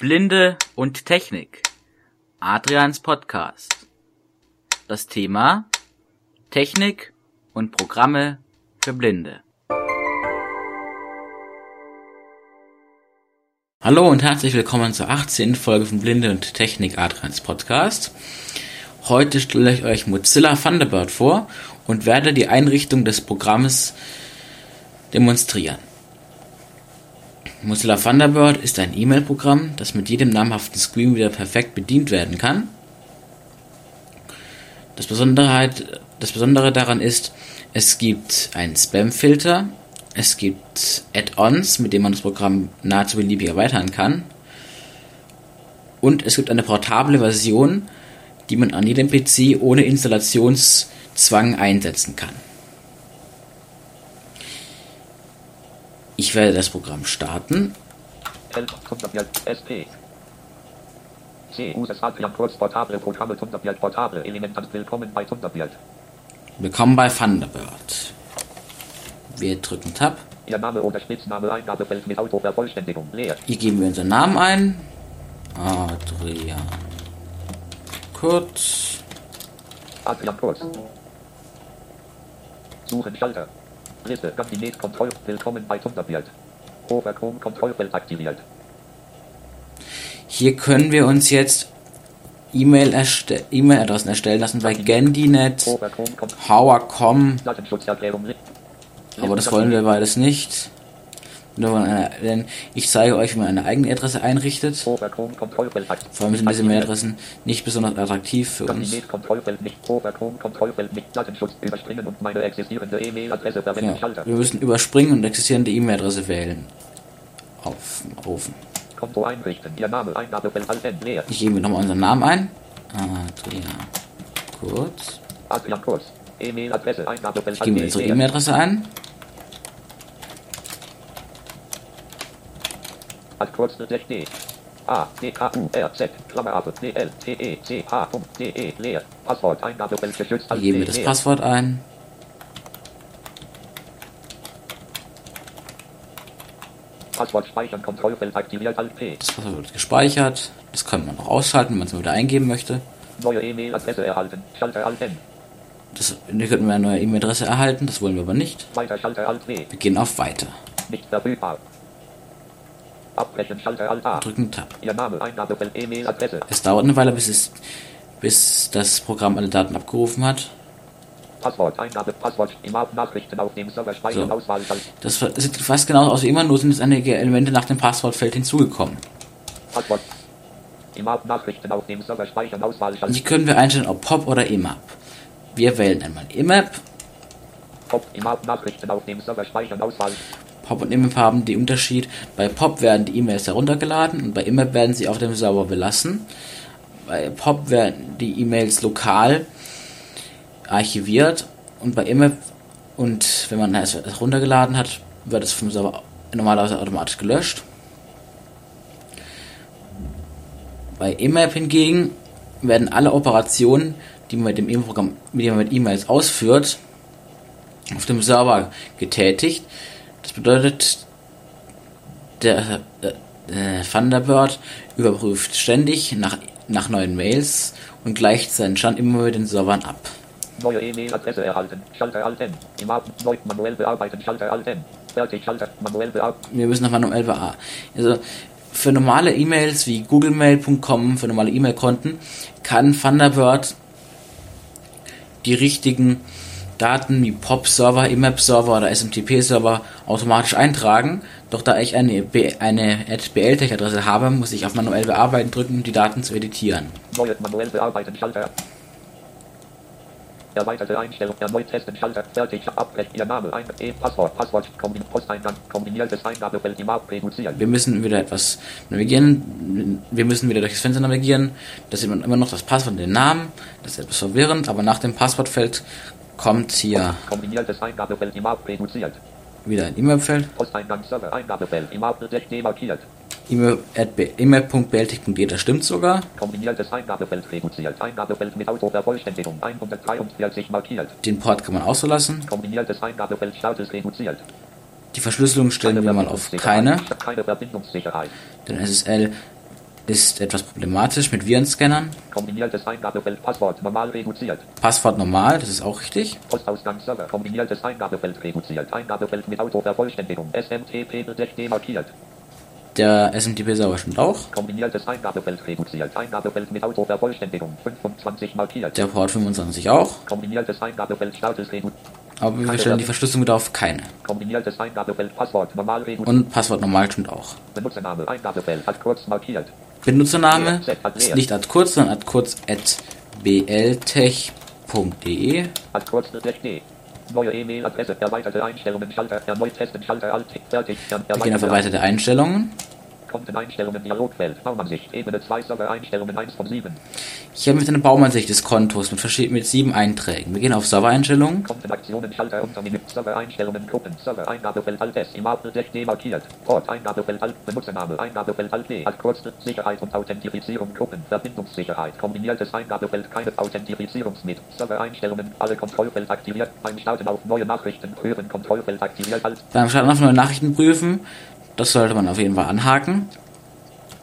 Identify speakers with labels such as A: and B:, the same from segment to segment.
A: Blinde und Technik. Adrians Podcast. Das Thema Technik und Programme für Blinde. Hallo und herzlich willkommen zur 18. Folge von Blinde und Technik Adrians Podcast. Heute stelle ich euch Mozilla Thunderbird vor und werde die Einrichtung des Programmes demonstrieren. Mozilla Thunderbird ist ein E-Mail-Programm, das mit jedem namhaften Screen wieder perfekt bedient werden kann. Das Besondere, das Besondere daran ist, es gibt einen Spam-Filter, es gibt Add-ons, mit denen man das Programm nahezu beliebig erweitern kann. Und es gibt eine portable Version, die man an jedem PC ohne Installationszwang einsetzen kann. Ich werde das Programm starten. Willkommen bei Thunderbird. Wir drücken Tab. Ihr Name oder Spitzname Eingabefeld mit Autovervollständigung leer. Hier geben wir unseren Namen ein. Adrian Kurz. Adrian Kurz. Suchen Schalter. Liste, Kabinett, Kontroll, Willkommen bei Thunderbird. Overcom, Kontrollfeld aktiviert. Hier können wir uns jetzt E-Mail-Adressen e erstellen lassen bei Gandinet, Hower.com, aber das wollen wir beides nicht. Denn ich zeige euch, wie man eine eigene Adresse einrichtet. Vor allem sind diese Mailadressen nicht besonders attraktiv für uns. Ja, wir müssen überspringen und existierende E-Mail-Adresse wählen. Auf, leer. Ich gebe nochmal unseren Namen ein. Adrian Kurz. Ich gebe unsere E-Mail-Adresse ein. Als Kurzschritt D. A, D, K, U, R, Z, Klammer ab, D, L, T, E, C, H, D, E, leer. Passwort, Eingabefeld, geschützt. Geben wir das Passwort ein. Passwort speichern, Kontrollfeld aktiviert, Alt P. Das Passwort wird gespeichert. Das kann man noch ausschalten, wenn man es wieder eingeben möchte. Neue E-Mail-Adresse erhalten. Schalter Alt N. Das, hier könnten wir eine neue E-Mail-Adresse erhalten, das wollen wir aber nicht. Weiter, Schalter Alt W. Wir gehen auf Weiter. Nicht verfügbar. Abbrechen, Schalter Alt A. Drücken Tab. Ihr Name, Eingabefeld, E-Mail-Adresse. Es dauert eine Weile, bis, es, bis das Programm alle Daten abgerufen hat. Passwort, Eingabe, Passwort, immer Nachrichten auf dem Server speichern, so. Auswahl. Das sieht fast genauso aus wie immer, nur sind es einige Elemente nach dem Passwortfeld hinzugekommen. Passwort. IMAP Nachrichten auf dem Server speichern, Auswahl. Die können wir einstellen, ob POP oder IMAP. Wir wählen einmal IMAP. POP, IMAP Nachrichten auf dem Server speichern, Auswahl. POP und IMAP haben den Unterschied. Bei POP werden die E-Mails heruntergeladen und bei IMAP werden sie auf dem Server belassen. Bei POP werden die E-Mails lokal archiviert und bei IMAP und wenn man es runtergeladen hat, wird es vom Server normalerweise automatisch gelöscht. Bei IMAP hingegen werden alle Operationen, die man mit dem E-Mail-Programm, mit mit E-Mails ausführt, auf dem Server getätigt. Das bedeutet, der, der, der Thunderbird überprüft ständig nach, nach neuen Mails und gleicht seinen Stand immer mit den Servern ab. Neue E-Mail-Adresse erhalten. Schalter Alten. Im neu manuell bearbeiten. Schalter Alten. Fertig. Schalter manuell bearbeiten. Wir müssen noch manuell bearbeiten. Also für normale E-Mails wie googlemail.com, für normale E-Mail-Konten, kann Thunderbird die richtigen Daten wie POP-Server, IMAP-Server oder SMTP-Server automatisch eintragen. Doch da ich eine, eine BLTech-Adresse habe, muss ich auf manuell bearbeiten drücken, um die Daten zu editieren. Neue manuell bearbeiten Schalter. Erweiterte Einstellung, erneut testen, Schalter, fertig, abbrechen, Ihr Name, ein, E, Passwort, Passwort, Kombin, Posteingang, kombiniertes Eingabefeld, im App reduzieren. Wir müssen wieder etwas navigieren, wir müssen wieder durch das Fenster navigieren, da sieht man immer noch das Passwort und den Namen, das ist etwas verwirrend, aber nach dem Passwortfeld kommt hier kombiniertes Eingabefeld, im App reduziert. Wieder ein E-Mail-Feld. E-Mail.beltig.de, das stimmt sogar. Kombiniertes Eingabefeld reduziert. Eingabefeld mit Autovervollständigung 143 markiert. Den Port kann man auch so lassen. Kombiniertes Eingabefeld Status reduziert. Die Verschlüsselung stellen wir mal auf keine. Keine Verbindungssicherheit. Den SSL ist etwas problematisch mit Virenscannern.
B: Kombiniertes Eingabefeld Passwort normal reduziert.
A: Passwort normal, das ist auch richtig.
B: Postausgangsserver kombiniertes Eingabefeld reduziert. Eingabefeld mit Autovervollständigung. SMTP markiert.
A: Der SMTP-Server stimmt auch.
B: Kombiniertes Eingabefeld reduziert. Eingabefeld mit Autovervollständigung. 25 markiert.
A: Der Port 25 auch.
B: Kombiniertes Eingabefeld Status reduziert.
A: Aber wir stellen die Verschlüsselung wieder auf keine.
B: Kombiniertes Eingabefeld Passwort normal reduziert.
A: Und Passwort normal stimmt auch.
B: Benutzername Eingabefeld hat kurz markiert.
A: Benutzername ist nicht at kurz, sondern at kurz at bltech.de.
B: At kurz Neue E-Mail-Adresse, erweiterte Einstellungen, Schalter, erneut testen, Schalter, alt, fertig.
A: Wir gehen erweiterte Einstellungen.
B: Dialogfeld, Baumansicht, Ebene 2, Server-Einstellungen 1 von 7.
A: Hier haben wir eine Baumansicht des Kontos mit, mit sieben Einträgen. Wir gehen auf Server-Einstellungen.
B: Kontenaktionen, Schalter, Untermenü, Server-Einstellungen, Gruppen, Server, Eingabefeld, Alt S, Imable, demarkiert. Port, Eingabefeld, Alt, Benutzername, Eingabefeld, Alt D, als kurz, Sicherheit und Authentifizierung, Gruppen, Verbindungssicherheit, kombiniertes Eingabefeld, keine Authentifizierungsmit, Server-Einstellungen, alle Kontrollfeld aktiviert, beim Starten auf neue Nachrichten prüfen, Kontrollfeld aktiviert, Alt.
A: Beim Starten auf neue Nachrichten prüfen, das sollte man auf jeden Fall anhaken.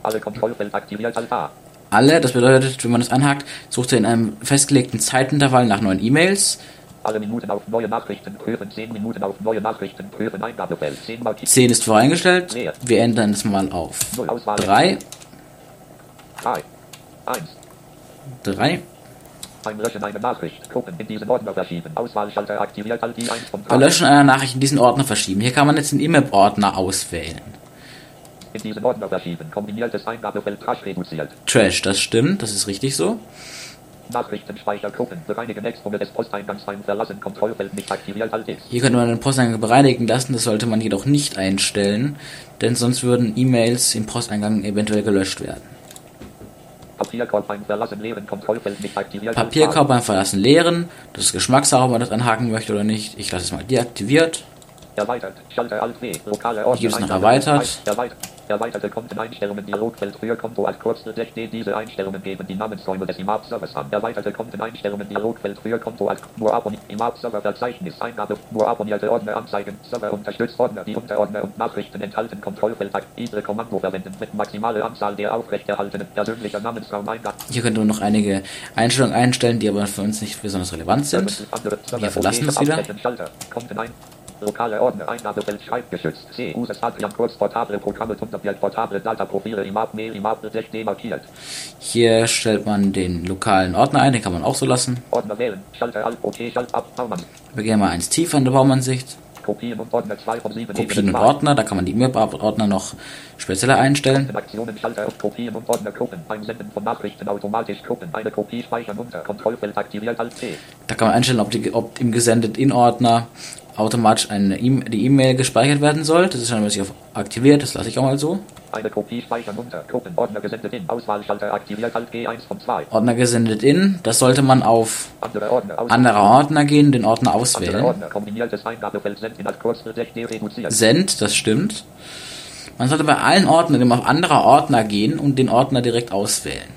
B: Alle Kontrollfeld aktiviert Alpha.
A: Alle, das bedeutet, wenn man das anhakt, sucht er in einem festgelegten Zeitintervall nach neuen E-Mails.
B: Alle Minuten auf neue Nachrichten prüfen, 10 Minuten auf neue Nachrichten prüfen, Eingabefeld, 10 mal
A: 10 ist voreingestellt. Wir ändern es mal auf 3.
B: 3. 1.
A: 3.
B: Beim Löschen einer Nachricht, Gruppen in diesen Ordner verschieben, Auswahlschalter aktiviert, all die 1 von 3.
A: Bei Löschen einer Nachricht in diesen Ordner verschieben. Hier kann man jetzt den IMAP-Ordner auswählen.
B: In diesen Ordner verschieben, kombiniertes Eingabefeld Trash reduziert.
A: Trash, das stimmt, das ist richtig so.
B: Nachrichtenspeichergruppen bereinigen Exponent des Posteingangs beim Verlassen Kontrollfeld nicht aktiviert ist.
A: Hier könnte man den Posteingang bereinigen lassen, das sollte man jedoch nicht einstellen, denn sonst würden E-Mails im Posteingang eventuell gelöscht werden.
B: Papierkorb beim Verlassen leeren, Kontrollfeld nicht aktiviert.
A: Papierkorb beim Verlassen leeren, das ist Geschmackssache, ob man das anhaken möchte oder nicht. Ich lasse es mal deaktiviert.
B: Erweitert, Schalter Alt W, lokale
A: Ordner. Hier es noch erweitert.
B: erweitert. Erweiterte Konteneinstellungen Dialogfeld früher Konto als 6D. Diese Einstellungen geben die Namensräume des IMAP-Servers an. Erweiterte Konteneinstellungen Dialogfeld früher Konto als nur abonniert. IMAP-Server Verzeichnis Eingabe nur abonnierte Ordner anzeigen. Server unterstützt Ordner, die Unterordner und Nachrichten enthalten. Kontrollfeld Diese Kommando verwenden mit maximaler Anzahl der aufrechterhaltenen persönlicher Namensraum Eingabe.
A: Hier könnt ihr noch einige Einstellungen einstellen, die aber für uns nicht besonders relevant sind. Wir verlassen es wieder.
B: Lokale Ordner, Eingabefeld, Schreibgeschützt. C. Uses Adrian Kurz, portable Programme, Thunderbird, portable Dataprofile, Imap, Mail, Imap, 6 markiert.
A: Hier stellt man den lokalen Ordner ein, den kann man auch so lassen.
B: Ordner wählen, Schalter Alt, OK, Schalt ab, Baumann.
A: Wir gehen mal eins tiefer in der Baumansicht.
B: Kopien und Ordner 2 von 7.
A: Kopien und Ordner, da kann man die E-Mail-Ordner noch spezieller einstellen.
B: Aktionen, Schalter auf Kopien und Ordner Gruppen, Einsenden von Nachrichten automatisch Gruppen, eine Kopie speichern unter, Kontrollfeld aktiviert als C.
A: Da kann man einstellen, ob, die, ob im gesendet in Ordner automatisch eine e die E-Mail gespeichert werden soll. Das ist schon sich auf aktiviert, das lasse ich auch mal so.
B: Eine Kopie speichern unter Gruppen, Ordner gesendet in, Auswahlschalter aktiviert, Alt G1 von 2.
A: Ordner gesendet in, das sollte man auf andere Ordner, andere Ordner gehen, den Ordner auswählen. Ordner,
B: Send in.
A: Send, das stimmt. Man sollte bei allen Ordnern immer auf andere Ordner gehen und den Ordner direkt auswählen.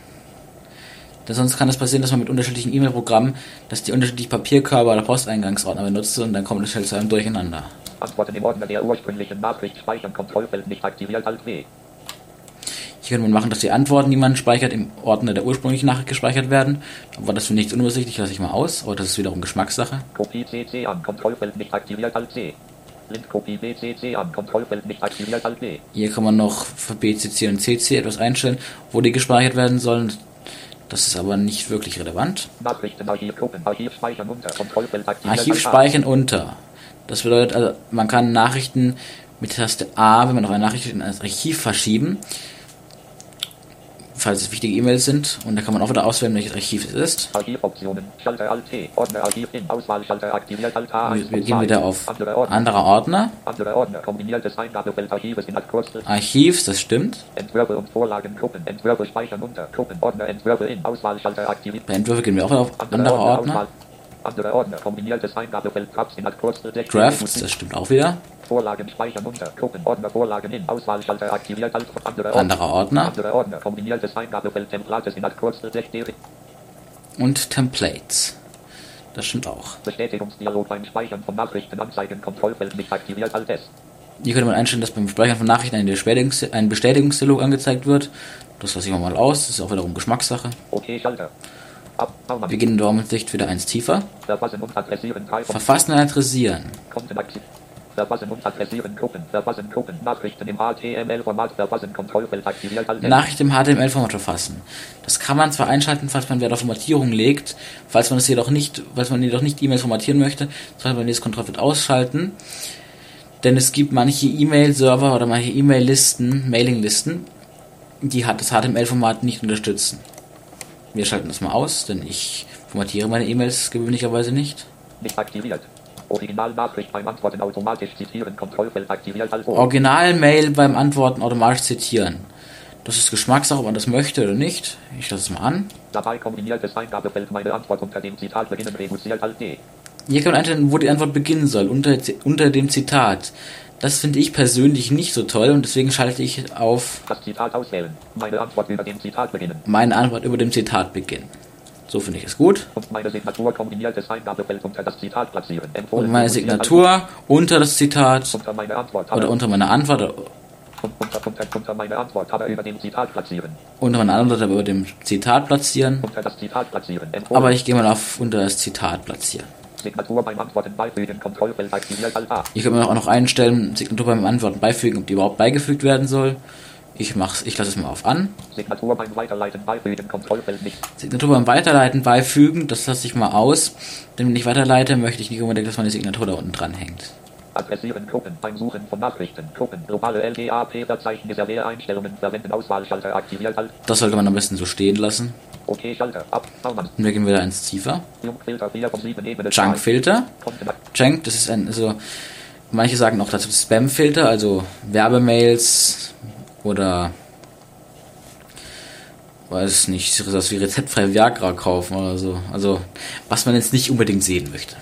A: Denn sonst kann es passieren, dass man mit unterschiedlichen E-Mail-Programmen, dass die unterschiedlichen Papierkörper oder Posteingangsordner benutzt und dann kommt es schnell zu einem Durcheinander.
B: Antworten im Ordner der ursprünglichen Nachricht speichern, Kontrollfeld nicht aktiviert, Alt W.
A: Hier könnte man machen, dass die Antworten, die man speichert, im Ordner der ursprünglichen Nachricht gespeichert werden. Aber das finde ich unübersichtlich, lasse ich mal aus. Aber das ist wiederum Geschmackssache.
B: Kopie CC an, Kontrollfeld nicht aktiviert, Alt C.
A: Hier kann man noch für BCC und CC etwas einstellen, wo die gespeichert werden sollen. Das ist aber nicht wirklich relevant.
B: Archiv speichern unter.
A: Archiv speichern unter. Das bedeutet also, man kann Nachrichten mit Taste A, wenn man noch eine Nachricht in das Archiv verschieben falls es wichtige E-Mails sind. Und da kann man auch wieder auswählen, welches Archiv es ist.
B: Archivoptionen, Schalter Alt T, Ordner Archiv in, Auswahlschalter aktiviert Alt A.
A: Wir, wir gehen wieder auf andere Ordner. Andere Ordner.
B: Andere Ordner, kombiniertes Eingabefeld Archives in Kurzel.
A: Archivs, das stimmt.
B: Entwürfe und Vorlagen, Gruppen, Entwürfe speichern unter, Gruppen, Ordner, Entwürfe in, Auswahlschalter aktiviert.
A: Bei Entwürfe gehen wir auch auf andere, andere Ordner. Ordner.
B: Andere Ordner, kombiniertes Eingabefeld Drafts in Kurzel.
A: Drafts, das stimmt auch wieder.
B: Vorlagen speichern unter. Gruppen, Ordner, Vorlagen in. Auswahlschalter aktiviert. Alt,
A: andere Ordner. Andere Ordner.
B: Andere Ordner. Kombiniertes Eingabefeld Templates in 6D.
A: Und Templates. Das stimmt auch.
B: Bestätigungsdialog beim Speichern von Nachrichten anzeigen. Kontrollfeld nicht aktiviert. Alt S.
A: Hier könnte man einstellen, dass beim Speichern von Nachrichten ein Bestätigungsdialog angezeigt wird. Das lasse ich mal aus. Das ist auch wiederum Geschmackssache. Okay, Schalter. Wir gehen in Sicht wieder eins tiefer. Verfassen und adressieren. Verfassen und Verfassen und adressieren Gruppen. Verfassen Gruppen. Nachrichten im HTML-Format. Verfassen Kontrollfeld aktiviert. Nachrichten im HTML-Format verfassen. Das kann man zwar einschalten, falls man Wert auf Formatierung legt. Falls man es jedoch nicht, falls man jedoch nicht E-Mails formatieren möchte, sollte man dieses Kontrollfeld ausschalten. Denn es gibt manche E-Mail-Server oder manche E-Mail-Listen, Mailing-Listen, die hat das HTML-Format nicht unterstützen. Wir schalten das mal aus, denn ich formatiere meine E-Mails gewöhnlicherweise nicht. Nicht aktiviert. Original-Nachricht beim Antworten automatisch zitieren, Kontrollfeld aktiviert. Also. Original-Mail beim Antworten automatisch zitieren. Das ist Geschmackssache, ob man das möchte oder nicht. Ich lasse es mal an. Dabei kombiniertes Eingabefeld meine Antwort unter dem Zitat beginnen reduziert als D. Hier kann man einstellen, wo die Antwort beginnen soll, unter, unter dem Zitat. Das finde ich persönlich nicht so toll und deswegen schalte ich auf das Zitat auswählen. Meine Antwort über dem Zitat beginnen. Meine Antwort über dem Zitat beginnen. So finde ich es gut. Und meine Signatur kombiniertes Eingabefeld unter das Zitat platzieren. Empfohlen und meine Signatur unter das Zitat unter meine Antwort, oder unter meine Antwort unter, unter, unter meine Antwort aber über dem Zitat platzieren. Unter meine Antwort aber über dem Zitat platzieren. Unter das Zitat platzieren. Empfohlen. Aber ich gehe mal auf unter das Zitat platzieren. Signatur beim Antworten beifügen, Kontrollfeld aktiviert, Alpha. Ich kann mir auch noch einstellen, Signatur beim Antworten beifügen, ob die überhaupt beigefügt werden soll. Ich mach's, ich lasse es mal auf an. Signatur beim Weiterleiten beifügen, Kontrollfeld nicht. Signatur beim Weiterleiten beifügen, das lasse ich mal aus. Denn wenn ich weiterleite, möchte ich nicht unbedingt, dass meine Signatur da unten dran hängt. Adressieren Gruppen beim Suchen von Nachrichten. Gruppen. Globale LGAP-Verzeichnis Einstellungen verwenden Auswahlschalter aktiviert. Das sollte man am besten so stehen lassen. Okay, Schalter. Ab. Und wir gehen wieder eins tiefer. Junk-Filter. Junk, das ist ein, also, manche sagen auch dazu Spam-Filter, also Werbemails oder weiß nicht, sowas wie rezeptfrei Viagra kaufen oder so. Also, was man jetzt nicht unbedingt sehen möchte.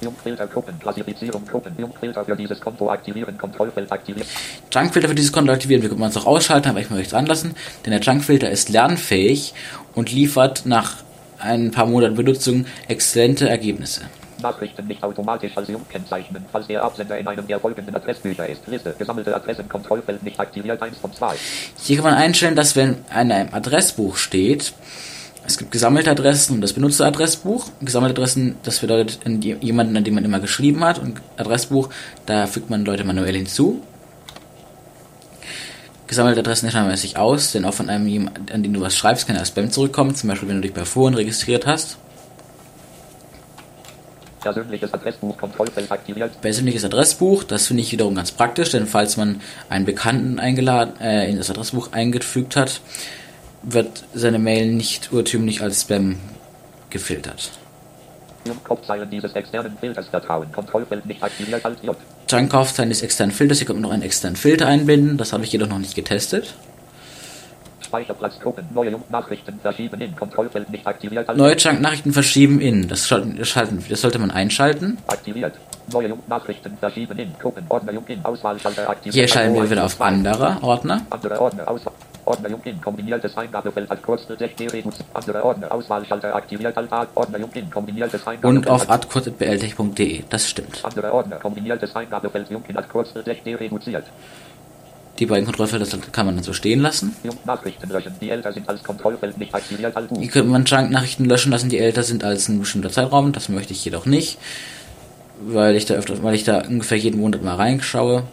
A: Junkfilter Gruppen, Klassifizierung Gruppen, Junkfilter für dieses Konto aktivieren, Kontrollfeld aktivieren. Junkfilter für dieses Konto aktivieren, wir können es auch ausschalten, aber ich möchte es anlassen, denn der Junkfilter ist lernfähig und liefert nach ein paar Monaten Benutzung exzellente Ergebnisse. Nachrichten nicht automatisch als Jung kennzeichnen, falls der Absender in einem der folgenden Adressbücher ist. Liste, gesammelte Adressen, nicht aktiviert, 1 von 2. Hier kann man einstellen, dass wenn in einem Adressbuch steht, es gibt gesammelte Adressen und das Benutzeradressbuch. Gesammelte Adressen, das bedeutet jemanden, an dem man immer geschrieben hat. Und Adressbuch, da fügt man Leute manuell hinzu. Gesammelte Adressen schreiben sich aus, denn auch von einem, an den du was schreibst, kann ja Spam zurückkommen. Zum Beispiel, wenn du dich bei Foren registriert hast. Persönliches Adressbuch Kontrollfeld aktiviert. Persönliches Adressbuch, das finde ich wiederum ganz praktisch, denn falls man einen Bekannten eingeladen, äh, in das Adressbuch eingefügt hat, wird seine Mail nicht urtümlich als Spam gefiltert. Junkkaufzeilen dieses externen Filters vertrauen. Kontrollfeld nicht aktiviert als J. Junkkaufzeilen des externen Filters. Hier kommt noch einen externen Filter einbinden. Das habe ich jedoch noch nicht getestet. Speicherplatzgruppen, neue Nachrichten verschieben in, Kontrollfeld nicht aktiviert. Neue Junk-Nachrichten verschieben in, das, schalten, das sollte man einschalten. Aktiviert. Neue Nachrichten verschieben in, Gruppen, Ordner, in, Auswahlschalter aktiviert. Hier schalten wir wieder auf andere Ordner. Andere Ordner, Auswahl. Ordner in. Kombiniertes Eingabefeld als kurze andere Ordner. Auswahlschalter aktiviert. Ordner in. Kombiniertes Eingabefeld und auf adkurz.bltech.de das stimmt. Andere Ordner. Kombiniertes Eingabefeld in als kurze reduziert die beiden Kontrollfelder kann man dann so stehen lassen. Nachrichten löschen, die älter sind als Kontrollfeld nicht aktiviert als Hier könnte man Nachrichten löschen lassen, die älter sind als ein bestimmter Zeitraum. Das möchte ich jedoch nicht, weil ich da öfter, weil ich da ungefähr jeden Monat mal reinschaue.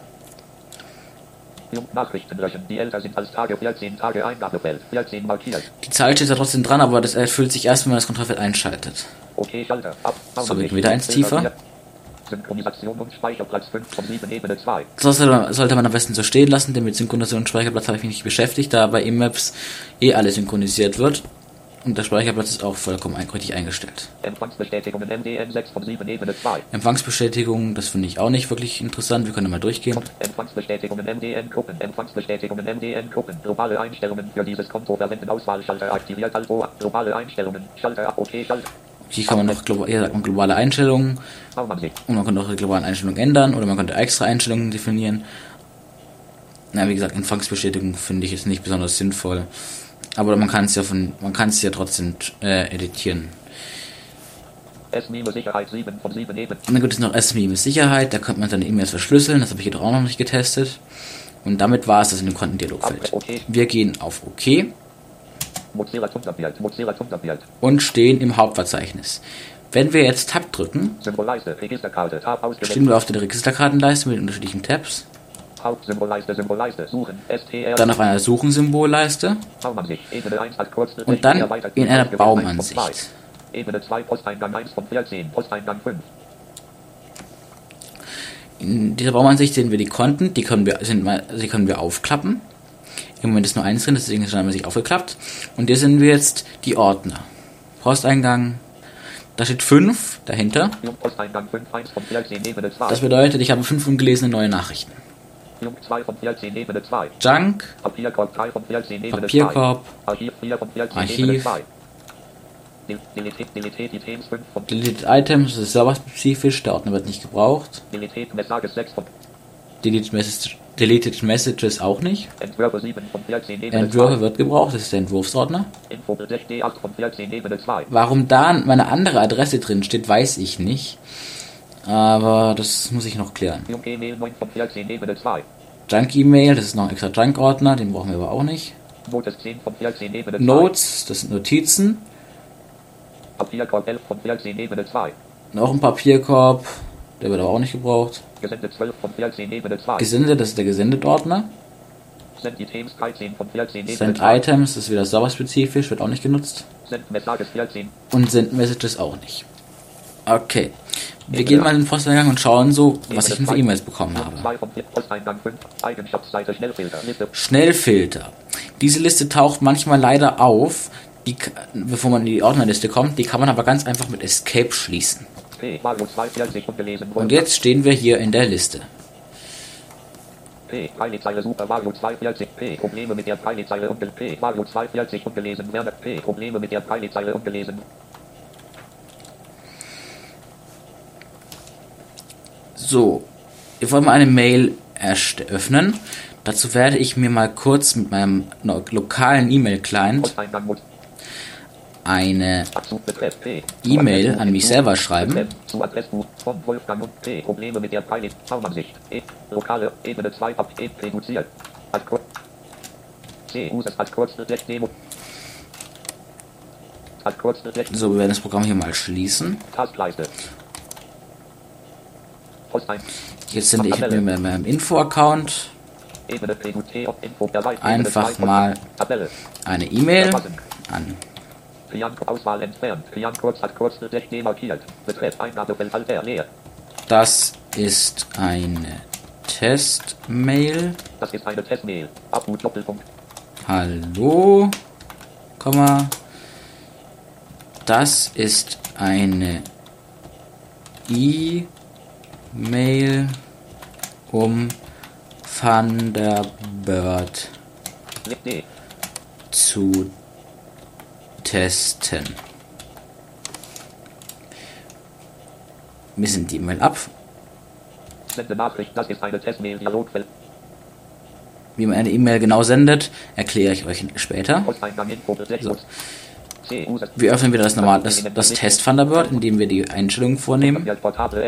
A: Nachrichten löschen, die älter sind als Tage 14 Tage Eingabefeld, 14 markiert. Die Zahl steht da trotzdem dran, aber das erfüllt sich erst, wenn man das Kontrollfeld einschaltet. Okay, Schalter, ab. So, geht wieder eins tiefer. Synchronisation und Speicherplatz 5 von 7 Ebene 2. Das sollte man am besten so stehen lassen, denn mit Synchronisation und Speicherplatz habe ich mich nicht beschäftigt, da bei Emaps eh alles synchronisiert wird. Und der Speicherplatz ist auch vollkommen richtig eingestellt. Empfangsbestätigungen MDN 6 von 7 Ebene 2. Empfangsbestätigungen, das finde ich auch nicht wirklich interessant. Wir können mal durchgehen. Empfangsbestätigungen MDN Gruppen. Empfangsbestätigungen MDN Gruppen. Globale Einstellungen für dieses Konto verwenden Auswahlschalter aktiviert. Also globale Einstellungen. Schalter ab. Okay, Schalter. Hier kann man noch hier sagt man globale Einstellungen. Und man kann auch die globalen Einstellungen ändern oder man könnte extra Einstellungen definieren. Na, wie gesagt, Empfangsbestätigung finde ich jetzt nicht besonders sinnvoll. Aber man kann es ja von, man kann es ja trotzdem äh, editieren. S-Sicherheit 7 von 7 eben. Und dann gibt es noch S-Sicherheit, da könnte man seine E-Mails verschlüsseln, das habe ich jedoch auch noch nicht getestet. Und damit war es das in dem Kontendialogfeld. Okay. Wir gehen auf OK.
B: Mozilla Thunderbird, Mozilla Thunderbird.
A: Und stehen im Hauptverzeichnis. Wenn wir jetzt Tab drücken, stehen wir auf der Registerkartenleiste mit unterschiedlichen Tabs.
B: Hauptsymbolleiste, Symbolleiste, Suchen, STR.
A: Dann auf einer Suchensymbolleiste
B: Baumansicht, Ebene 1 als kurz
A: und dann in einer Baumansicht.
B: Ebene 2, Posteingang 1 von 14, Posteingang 5.
A: In dieser Baumansicht sehen wir die Konten, die können wir, sind, die können wir aufklappen. Im Moment ist nur eins drin, deswegen ist es sich aufgeklappt. Und hier sind wir jetzt die Ordner. Posteingang, da steht 5 dahinter.
B: Posteingang 5, 1 von 14, Ebene 2.
A: Das bedeutet, ich habe 5 ungelesene neue Nachrichten.
B: Junk 2 von 14, Ebene 2.
A: Junk,
B: Papierkorb 3 von 14, Ebene 2.
A: Papierkorb,
B: Archiv 4 von 14,
A: Archiv.
B: Ebene 2. Deleted, deleted Items 5 von
A: Deleted Items, das ist serverspezifisch, der Ordner wird nicht gebraucht.
B: Deleted Messages 6 von
A: Deleted, Message, Deleted Messages auch nicht.
B: Entwürfe 7 von 14, Ebene
A: Entwürfe
B: 2.
A: wird gebraucht, das ist der Entwurfsordner.
B: Info 6D 8 von 14, Ebene 2.
A: Warum da meine andere Adresse drin steht, weiß ich nicht. Aber das muss ich noch klären.
B: Junk E-Mail 9 von 14, Ebene 2.
A: Junk-E-Mail, das ist noch ein extra Junk-Ordner, den brauchen wir aber auch nicht.
B: Notes 10 von 14, Ebene 2.
A: Notes, das sind Notizen.
B: Papierkorb 11 von 14, Ebene 2.
A: Noch ein Papierkorb, der wird aber auch nicht gebraucht.
B: Gesendet 12 von 14, Ebene 2.
A: Gesendet, das ist der Gesendet-Ordner.
B: Send Items 13 von 14, Ebene
A: Send
B: 2.
A: Items, das ist wieder serverspezifisch, wird auch nicht genutzt.
B: Send Messages 14.
A: Und Send Messages auch nicht. Okay. Wir gehen mal in den Posteingang und schauen so, was ich denn für E-Mails bekommen habe.
B: 2 von 4, Posteingang 5. Eigenschaftsseite Schnellfilter.
A: Schnellfilter. Diese Liste taucht manchmal leider auf, die, bevor man in die Ordnerliste kommt. Die kann man aber ganz einfach mit Escape schließen.
B: P. Mario 42 ungelesen.
A: Und jetzt stehen wir hier in der Liste.
B: P. Preilezeile Super Mario 42. P. Probleme mit der Preilezeile ungelesen. P. Mario 42 ungelesen. Werner. P. Probleme mit der Preilezeile ungelesen.
A: So, wir wollen mal eine Mail öffnen. Dazu werde ich mir mal kurz mit meinem lokalen E-Mail-Client. Eine. E-Mail an mich selber schreiben.
B: Betreff Zu Adressbuch von Wolfgang und P. Probleme mit der Preilezeile. Baumansicht. Lokale Ebene 2 ab. Reduziert. Als Kur C. Uses als Kurzbefehl Demo. Als Kurzbefehl
A: So, wir werden das Programm hier mal schließen. Jetzt sende ich mit meinem Info-Account einfach mal eine E-Mail an Das ist eine Testmail.
B: Das ist eine Testmail. Abhut Doppelpunkt.
A: Hallo, Komma. Das ist eine E-Mail um Thunderbird zu testen. Wir sind die E-Mail ab.
B: Sende Nachricht. Das ist eine Testmail. Dialogfeld.
A: Wie man eine E-Mail genau sendet, erkläre ich euch später. So. Wir öffnen wieder das normale, das, das Test Thunderbird, indem wir die Einstellungen vornehmen.
B: Als Portable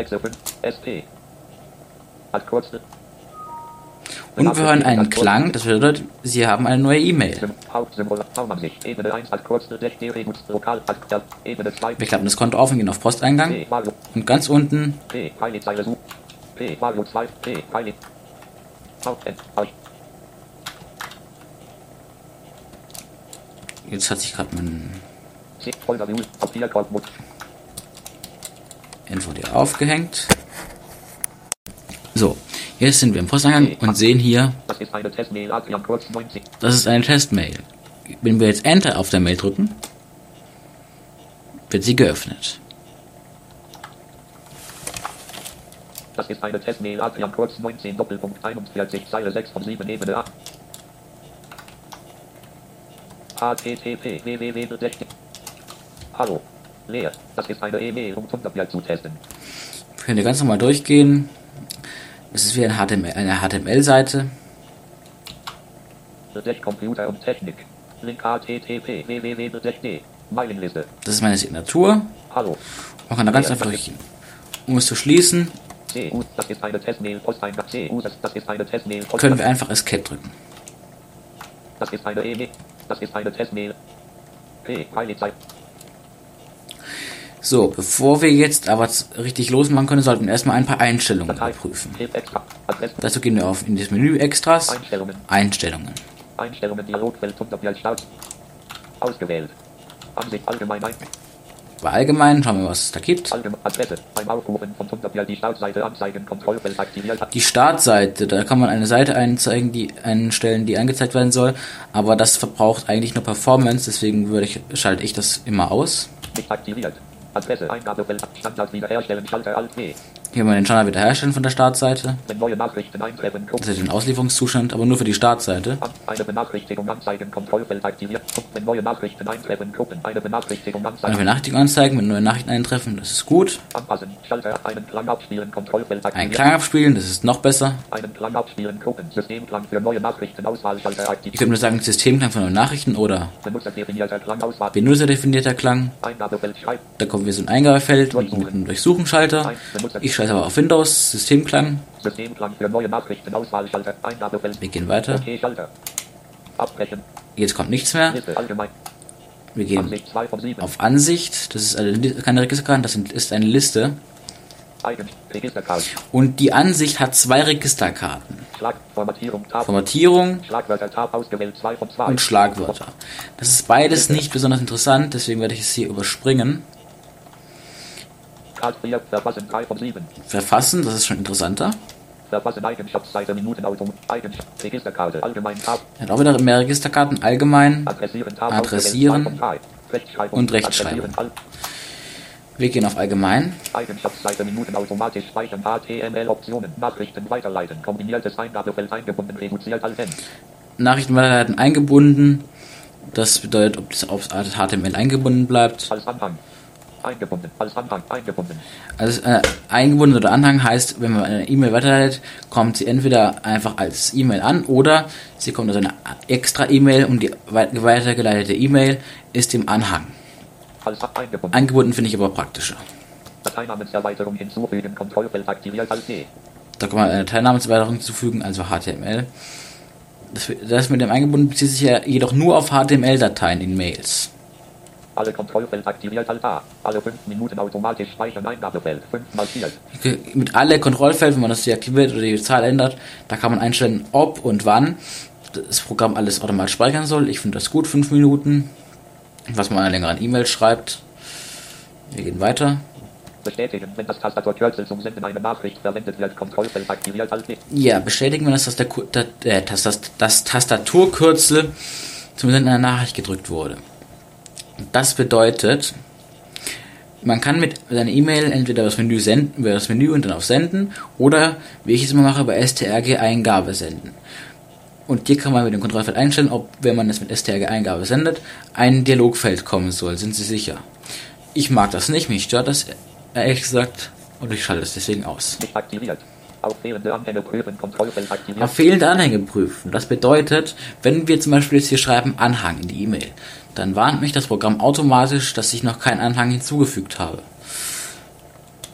A: Und wir hören einen Klang, das bedeutet, Sie haben eine neue E-Mail.
B: Hauptsymbol. Baumansicht. Ebene 1 als Kurzbefehl Regus. Lokal. Als ja, Ebene 2.
A: Wir klappen das Konto auf und gehen auf Posteingang. Und ganz unten,
B: P. Preilezeile Such. P. Mario 2. P. Preile. Hauptend. Alt.
A: jetzt hat sich gerade mein hier aufgehängt. So, jetzt sind wir im Posteingang und sehen hier,
B: Das ist eine Testmail. Adrian Kurz 90.
A: das ist eine Testmail. Wenn wir jetzt Enter auf der Mail drücken, wird sie geöffnet.
B: Das ist eine Testmail. Adrian Kurz 19. Doppelpunkt 41. Zeile 6 von 7. Ebene 8. http www. Hallo. Leer. Das ist eine E-Mail, um Thunderbird zu testen.
A: Wir können hier ganz normal durchgehen. Es ist wie ein HTML, eine HTML-Seite.
B: Computer und Technik. Link http www. Mailingliste.
A: Das ist meine Signatur.
B: Hallo.
A: Man kann da ganz einfach durchgehen. Um es zu schließen, können wir einfach Escape drücken.
B: Das ist eine E-Mail. Das ist eine Testmail. P. Pilot
A: so, bevor wir jetzt aber richtig losmachen können, sollten wir erstmal ein paar Einstellungen überprüfen. Dazu gehen wir auf in das Menü Extras.
B: Einstellungen.
A: Einstellungen.
B: Einstellungen Dialogfeld Start. Ausgewählt. Ansicht allgemein ein.
A: Bei allgemein schauen wir, was es da gibt.
B: Die Startseite,
A: da kann man eine Seite einzeigen, die einstellen, die angezeigt werden soll. Aber das verbraucht eigentlich nur Performance, deswegen würde ich, schalte ich das immer aus.
B: Nicht aktiviert. Adresse, Eingabefeld, Standard wiederherstellen, Schalter Alt W.
A: Hier haben wir den Standard wiederherstellen von der Startseite. Das ist den Auslieferungszustand, aber nur für die Startseite.
B: Eine Benachrichtigung anzeigen, Kontrollfeld aktiviert. Wenn neue Nachrichten eintreffen, Gruppen, eine Benachrichtigung anzeigen.
A: Eine Benachrichtigung anzeigen, wenn neue Nachrichten eintreffen, das ist gut.
B: Anpassen, Schalter, einen Klang abspielen, Kontrollfeld aktiviert.
A: Einen Klang abspielen, das ist noch besser.
B: Einen Klang abspielen, Gruppen, Systemklang für neue Nachrichten, Auswahlschalter aktiviert.
A: Ich könnte nur sagen, Systemklang für neue Nachrichten oder
B: Benutzerdefinierter Klang, Auswahl.
A: Benutzerdefinierter Klang.
B: Eingabefeld, schreiben.
A: Da kommen wir so ein Eingabefeld mit einem Durchsuchenschalter. Ich schalte aber auf Windows. Systemklang.
B: Systemklang für neue Nachrichten, Auswahlschalter, Eingabefeld.
A: Wir gehen weiter.
B: Okay, Schalter. Abbrechen.
A: Jetzt kommt nichts mehr.
B: Liste, allgemein.
A: Wir gehen
B: Ansicht 2 von 7.
A: auf Ansicht. Das ist eine, keine Registerkarte, das ist eine Liste. Und die Ansicht hat zwei Registerkarten.
B: Schlag, Formatierung, Tab.
A: Formatierung
B: Schlagwörter, Tab ausgewählt, 2 von 2.
A: und Schlagwörter. Das ist beides nicht besonders interessant, deswegen werde ich es hier überspringen.
B: Karte 4, verfassen, 3 von 7.
A: Verfassen, das ist schon interessanter.
B: Verfassen, Eigenschaftsseite, Minutenauto, Eigenschaft, Registerkarte, allgemein, Tab.
A: Er hat auch wieder mehr Registerkarten, allgemein.
B: Adressieren, Tab,
A: Adressieren
B: ausgewählt, 2 von 3. Rechtschreibung,
A: und Rechtschreibung. Wir gehen auf allgemein.
B: Eigenschaftsseite, Minuten automatisch speichern, HTML, Optionen, Nachrichten weiterleiten, kombiniertes Eingabefeld eingebunden, reduziert, Alt N.
A: Nachrichten weiterleiten eingebunden. Das bedeutet, ob das auf HTML eingebunden bleibt.
B: Als Anhang. Eingebunden, als Anhang, eingebunden.
A: Also äh, eingebunden oder Anhang heißt, wenn man eine E-Mail weiterleitet, kommt sie entweder einfach als E-Mail an oder sie kommt als eine extra E-Mail und die wei- weitergeleitete E-Mail ist im Anhang.
B: Als eingebunden.
A: Eingebunden finde ich aber praktischer.
B: Dateinamenserweiterung hinzufügen, Kontrollfeld aktiviert, Alt D.
A: Da kann man eine Teilnahmeserweiterung hinzufügen, also HTML. Das, das mit dem eingebunden bezieht sich ja jedoch nur auf HTML-Dateien in Mails.
B: Alle Kontrollfeld aktiviert, Alt A. Alle 5 Minuten automatisch speichern, Eingabefeld, 5 markiert.
A: Mit alle Kontrollfelder, wenn man das deaktiviert oder die Zahl ändert, da kann man einstellen, ob und wann das Programm alles automatisch speichern soll. Ich finde das gut, 5 Minuten. Was man einer längeren E-Mail schreibt. Wir gehen weiter.
B: Bestätigen, wenn das Tastaturkürzel zum Senden einer Nachricht verwendet wird, Kontrollfeld aktiviert, Alt D.
A: Ja, bestätigen, wenn das, Tastatur, das, äh, das, das, das Tastaturkürzel zum Senden einer Nachricht gedrückt wurde. Das bedeutet, man kann mit seiner E-Mail entweder das Menü senden, über das Menü und dann auf Senden oder, wie ich es immer mache, bei STRG Eingabe senden. Und hier kann man mit dem Kontrollfeld einstellen, ob, wenn man es mit STRG Eingabe sendet, ein Dialogfeld kommen soll. Sind Sie sicher? Ich mag das nicht, mich stört das ehrlich gesagt und ich schalte es deswegen aus.
B: Aktiviert. Auf fehlende Anhänge prüfen, Kontrollfeld aktiviert.
A: Auf fehlende Anhänge prüfen. Das bedeutet, wenn wir zum Beispiel jetzt hier schreiben Anhang in die E-Mail, dann warnt mich das Programm automatisch, dass ich noch keinen Anhang hinzugefügt habe.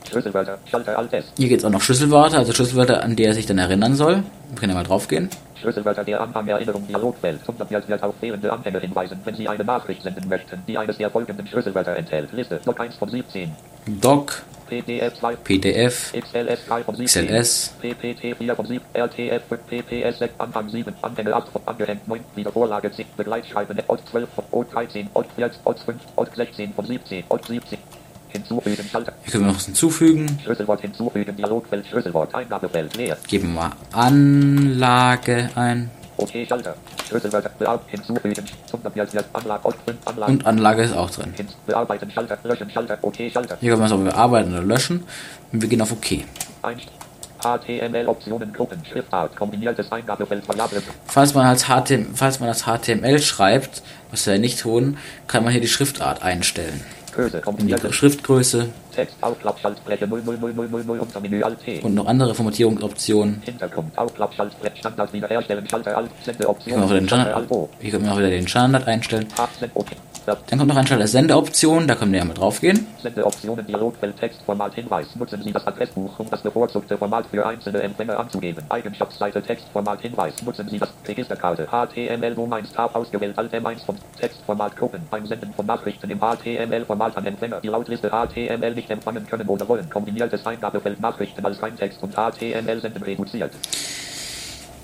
B: Schlüsselwörter, Schalter Alt S.
A: Hier geht es auch noch Schlüsselwörter, also Schlüsselwörter, an die er sich dann erinnern soll. Wir können ja mal draufgehen.
B: Schlüsselwörter der Anhang Erinnerung Dialogfeld. Unterbild wird auf fehlende Anhänge hinweisen, wenn Sie eine Nachricht senden möchten, die eines der folgenden Schlüsselwörter enthält. Liste, Log 1 von 17.
A: Doc,
B: PDF 2,
A: PDF,
B: XLS 3 von 17.
A: XLS,
B: PPT 4 von 7, RTF 5, PPS 6, Anhang 7, Anhänge 8 von angehängt 9, wieder Vorlage 10, Begleitschreiben, Ot 12 von Ot 13, Ot 14, Ot 5, Ot 16 von 17, Ot 17. Hinzufügen, Schalter.
A: hier können wir noch was hinzufügen.
B: Schlüsselwort hinzufügen, Dialogfeld, Schlüsselwort, Eingabefeld, leer.
A: Geben wir Anlage ein.
B: Okay, Schalter. Schlüsselwörter, bearbeiten, hinzufügen, Sonderbild, Anlage, Ot 5, Anlage.
A: Und Anlage ist auch drin.
B: Bearbeiten, Schalter, löschen, Schalter, okay, Schalter.
A: Hier können wir es auch bearbeiten oder löschen. Und wir gehen auf OK.
B: HTML-Optionen, Gruppen, Schriftart, kombiniertes Eingabefeld, Variable,
A: Falls man als HTML, falls man als HTML schreibt, was wir ja nicht tun, kann man hier die Schriftart einstellen.
B: Größe,
A: In die Schriftgröße.
B: Text, Aufklappschaltfläche 00000 unter Menü Alt T.
A: Und noch andere Formatierungsoptionen.
B: Hintergrund, Aufklappschaltfläche, Standard wiederherstellen, Schalter Alt, Sendeoption.
A: Hier können wir auch wieder den Standard einstellen. Okay. Dann kommt noch ein Schalter Sendeoptionen, da können wir ja mal drauf gehen.
B: Sendeoptionen, Dialogfeld, Textformat, Hinweis. Nutzen Sie das Adressbuch, um das bevorzugte Format für einzelne Empfänger anzugeben. Eigenschaftsseite, Textformat, Hinweis. Nutzen Sie das Registerkarte, HTML, wo 1 Tab ausgewählt, Alt M1 vom Textformat Gruppen. Beim Senden von Nachrichten im HTML-Format an Empfänger, die Lautliste HTML nicht empfangen können oder wollen. Kombiniertes Eingabefeld Nachrichten als Reintext und HTML senden reduziert.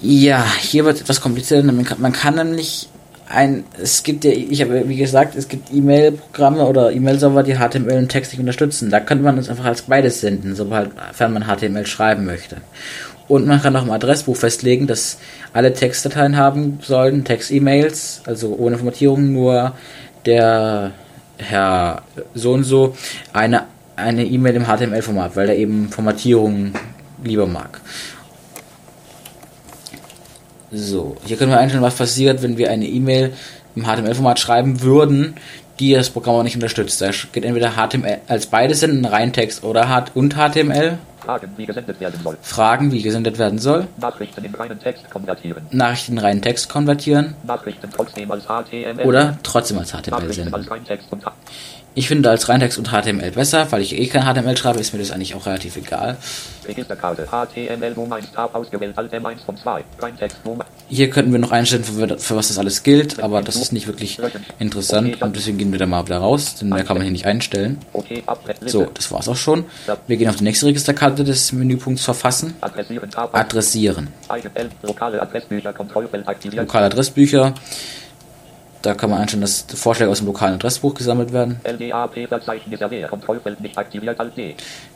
A: Ja, hier wird etwas komplizierter. Man kann nämlich ein, es gibt ja, ich habe wie gesagt, es gibt E-Mail-Programme oder E-Mail-Server, die HTML und Text nicht unterstützen. Da könnte man es einfach als beides senden, sobald man HTML schreiben möchte. Und man kann auch im Adressbuch festlegen, dass alle Textdateien haben sollen, Text-E-Mails, also ohne Formatierung, nur der Herr so und so eine eine E-Mail im HTML-Format, weil er eben Formatierung lieber mag. So, hier können wir einstellen, was passiert, wenn wir eine E-Mail im HTML-Format schreiben würden, die das Programm auch nicht unterstützt. Da geht entweder HTML als beides sind, rein Text oder H und HTML.
B: Fragen, wie gesendet werden soll.
A: Fragen, wie gesendet werden soll.
B: Nachrichten in reinen Text konvertieren.
A: Nachrichten in reinen Text konvertieren.
B: Nachrichten trotzdem als HTML.
A: Oder trotzdem als HTML senden. Als ich finde als Reintext und HTML besser, weil ich eh kein HTML schreibe, ist mir das eigentlich auch relativ egal.
B: Registerkarte HTML Nummer 1 Tab ausgewählt Alt M1 von 2. Reintext Nummer.
A: Hier könnten wir noch einstellen, für, für, was das alles gilt, aber das ist nicht wirklich interessant und deswegen gehen wir da mal wieder raus, denn mehr kann man hier nicht einstellen. So, das war's auch schon. Wir gehen auf die nächste Registerkarte des Menüpunkts Verfassen. Adressieren. Lokale Adressbücher. Da kann man einstellen, dass Vorschläge aus dem lokalen Adressbuch gesammelt werden. Hier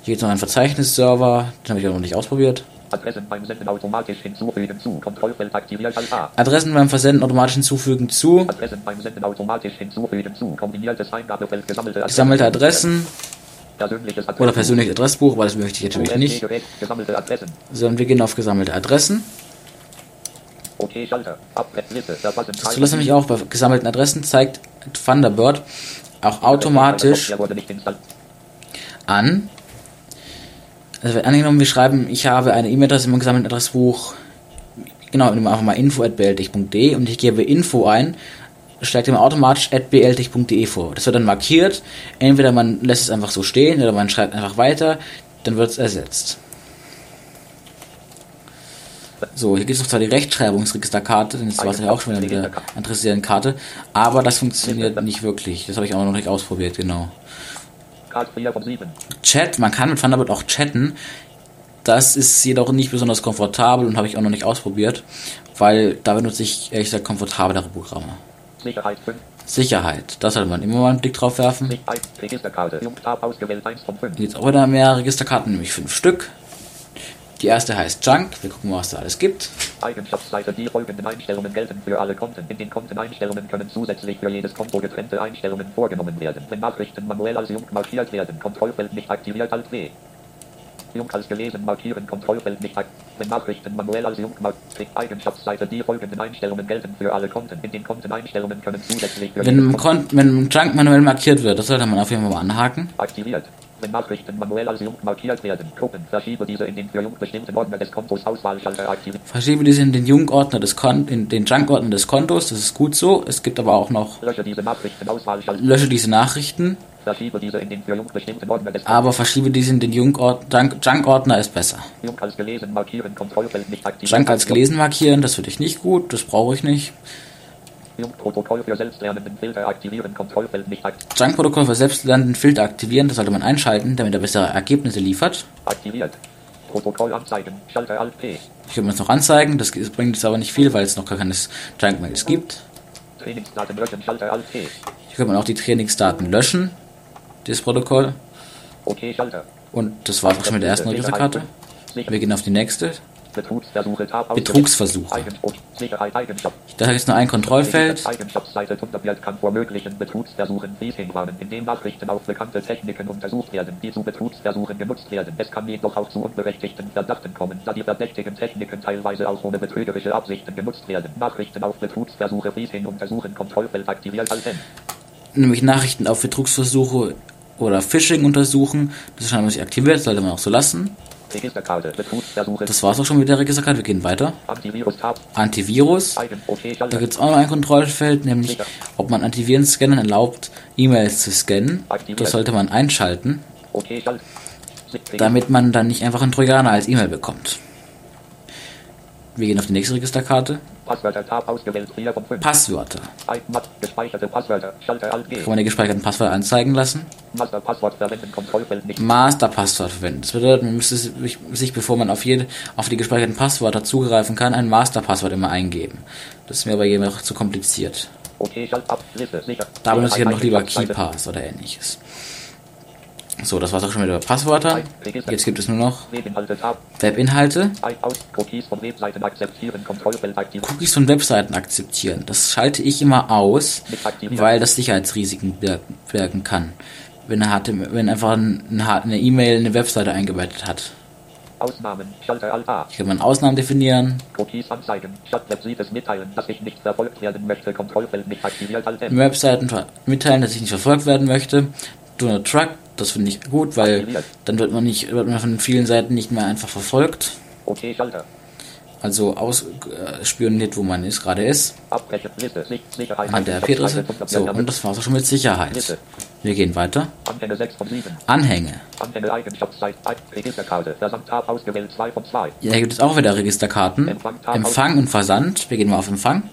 A: gibt noch einen Verzeichnisserver, den habe ich auch noch nicht ausprobiert. Adressen beim Senden automatisch hinzufügen zu. Kontrollfeld aktiviert als A. Adressen beim Versenden automatisch hinzufügen zu. Adressen beim Senden automatisch hinzufügen zu. Kombiniertes Eingabefeld gesammelte Adressen. Gesammelte Adressen. Oder persönliches Adressbuch, aber das möchte ich natürlich nicht. Sondern wir gehen auf gesammelte Adressen. Das zulässt nämlich auch bei gesammelten Adressen zeigt Thunderbird auch automatisch an. Also wenn angenommen, wir schreiben, ich habe eine E-Mail-Adresse im gesammelten Adressbuch, genau, nehmen wir einfach mal info.bltich.de und ich gebe Info ein, schlägt ihm automatisch bltich.de vor. Das wird dann markiert. Entweder man lässt es einfach so stehen oder man schreibt einfach weiter, dann wird es ersetzt. So, hier gibt es noch zwar die Rechtschreibungsregisterkarte, denn das war ja auch schon wieder eine interessierende Karte, aber das funktioniert nicht wirklich. Das habe ich auch noch nicht ausprobiert, genau. Chat, man kann mit Thunderbird auch chatten. Das ist jedoch nicht besonders komfortabel und habe ich auch noch nicht ausprobiert, weil da benutze ich ehrlich gesagt komfortablere Programme. Sicherheit 5. Sicherheit, das sollte man immer mal einen Blick drauf werfen. Jetzt auch wieder mehr Registerkarten, nämlich fünf Stück. Die erste heißt Junk. Wir gucken mal, was da alles gibt.
B: Eigenschaftsseite. Die folgenden Einstellungen gelten für alle Konten. In den Konteneinstellungen können zusätzlich für jedes Konto getrennte Einstellungen vorgenommen werden. Wenn Nachrichten manuell als Junk markiert werden, Kontrollfeld nicht aktiviert als W. Junk als gelesen markieren, Kontrollfeld nicht aktiviert. Wenn Nachrichten manuell als Junk markiert, Eigenschaftsseite. Die folgenden Einstellungen gelten für alle Konten. In den Konteneinstellungen können zusätzlich für
A: wenn, Konten, wenn Junk manuell markiert wird, das sollte man auf jeden Fall mal anhaken.
B: Aktiviert. Wenn Nachrichten manuell als Junk markiert werden, Gruppen, verschiebe diese in den für Junk bestimmten Ordner des Kontos Auswahlschalter aktivieren.
A: Verschiebe diese in den Junk-Ordner des Kon in den Junk-Ordner des Kontos, das ist gut so. Es gibt aber auch noch
B: Lösche diese Nachrichten Auswahlschalter.
A: Lösche diese Nachrichten.
B: Verschiebe diese in den für Junk bestimmten Ordner des
A: Kontos. Aber verschiebe diese in den Junk-Ordner ist besser.
B: Junk als gelesen markieren, Kontrollfeld nicht
A: aktivieren. Junk als gelesen markieren, das finde ich nicht gut, das brauche ich nicht.
B: Junk-Protokoll für selbstlernenden Filter aktivieren, Kontrollfeld nicht aktivieren.
A: Junk-Protokoll für selbstlernenden Filter aktivieren, das sollte man einschalten, damit er bessere Ergebnisse liefert.
B: Aktiviert. Protokoll anzeigen, Schalter Alt P.
A: Ich würde mir das noch anzeigen, das bringt jetzt aber nicht viel, weil es noch gar keine Junk-Mails gibt.
B: Trainingsdaten löschen, Schalter Alt P.
A: Hier kann man auch die Trainingsdaten löschen, dieses Protokoll.
B: Okay, Schalter.
A: Und das war auch schon mit der ersten Registerkarte. Wir gehen auf die nächste. Betrugsversuche. Da ist nur ein Kontrollfeld.
B: Kann vor möglichen Betrugsversuchen Phishing warnen, indem Nachrichten auf bekannte Techniken untersucht werden, die zu Betrugsversuchen genutzt werden. Es kann jedoch auch zu unberechtigten Verdachten kommen, da die verdächtigen Techniken teilweise auch ohne betrügerische Absichten genutzt werden. Nachrichten auf Betrugsversuche Phishing untersuchen Kontrollfeld aktiviert als N.
A: Nämlich Nachrichten auf Betrugsversuche oder Phishing untersuchen. Das ist scheinbar nicht aktiviert, sollte man auch so lassen. Das war's auch schon mit der Registerkarte. Wir gehen weiter. Antivirus. Da gibt es auch noch ein Kontrollfeld, nämlich ob man Antivirenscannern erlaubt, E-Mails zu scannen. Das sollte man einschalten, damit man dann nicht einfach einen Trojaner als E-Mail bekommt. Wir gehen auf die nächste Registerkarte. Passwörter Tab ausgewählt 4 von 5. Passwörter. Gespeicherte Passwörter. Schalter Alt G. Kann man die gespeicherten Passwörter anzeigen lassen? Master Passwort verwenden, Kontrollfeld nicht. Master Passwort verwenden. Das bedeutet, man müsste sich, bevor man auf jede, auf die gespeicherten Passwörter zugreifen kann, ein Master Passwort immer eingeben. Das ist mir aber jedem noch zu kompliziert. Okay, schalt ab, Liste, sicher. Da benutze ich noch lieber KeyPass oder ähnliches. So, das war's auch schon mit den Passwörtern. Jetzt gibt es nur noch Webinhalte. Cookies von Webseiten akzeptieren. Das schalte ich immer aus, weil das Sicherheitsrisiken wirken kann. Wenn er hatte, wenn einfach eine E-Mail eine Webseite eingebettet hat. Ausnahmen. Schalter Alt A. Hier kann man Ausnahmen definieren. Cookies anzeigen. Statt Webseiten mitteilen, dass ich nicht verfolgt werden möchte. Kontrollfeld nicht aktiviert. Alt Webseiten mitteilen, dass ich nicht verfolgt werden möchte. Do not track das finde ich gut, weil dann wird man nicht, wird man von vielen Seiten nicht mehr einfach verfolgt. Okay, Schalter. Also ausspioniert, äh, wo man ist, gerade ist. An der IP-Adresse. So, und das war es auch schon mit Sicherheit. Liste. Wir gehen weiter. Anhänge 6 von 7. Anhänge. Anhänge Registerkarte, Versandtab ausgewählt 2 von 2. Ja, hier gibt es auch wieder Registerkarten. Empfang, Empfang und Versand. Wir gehen mal auf Empfang.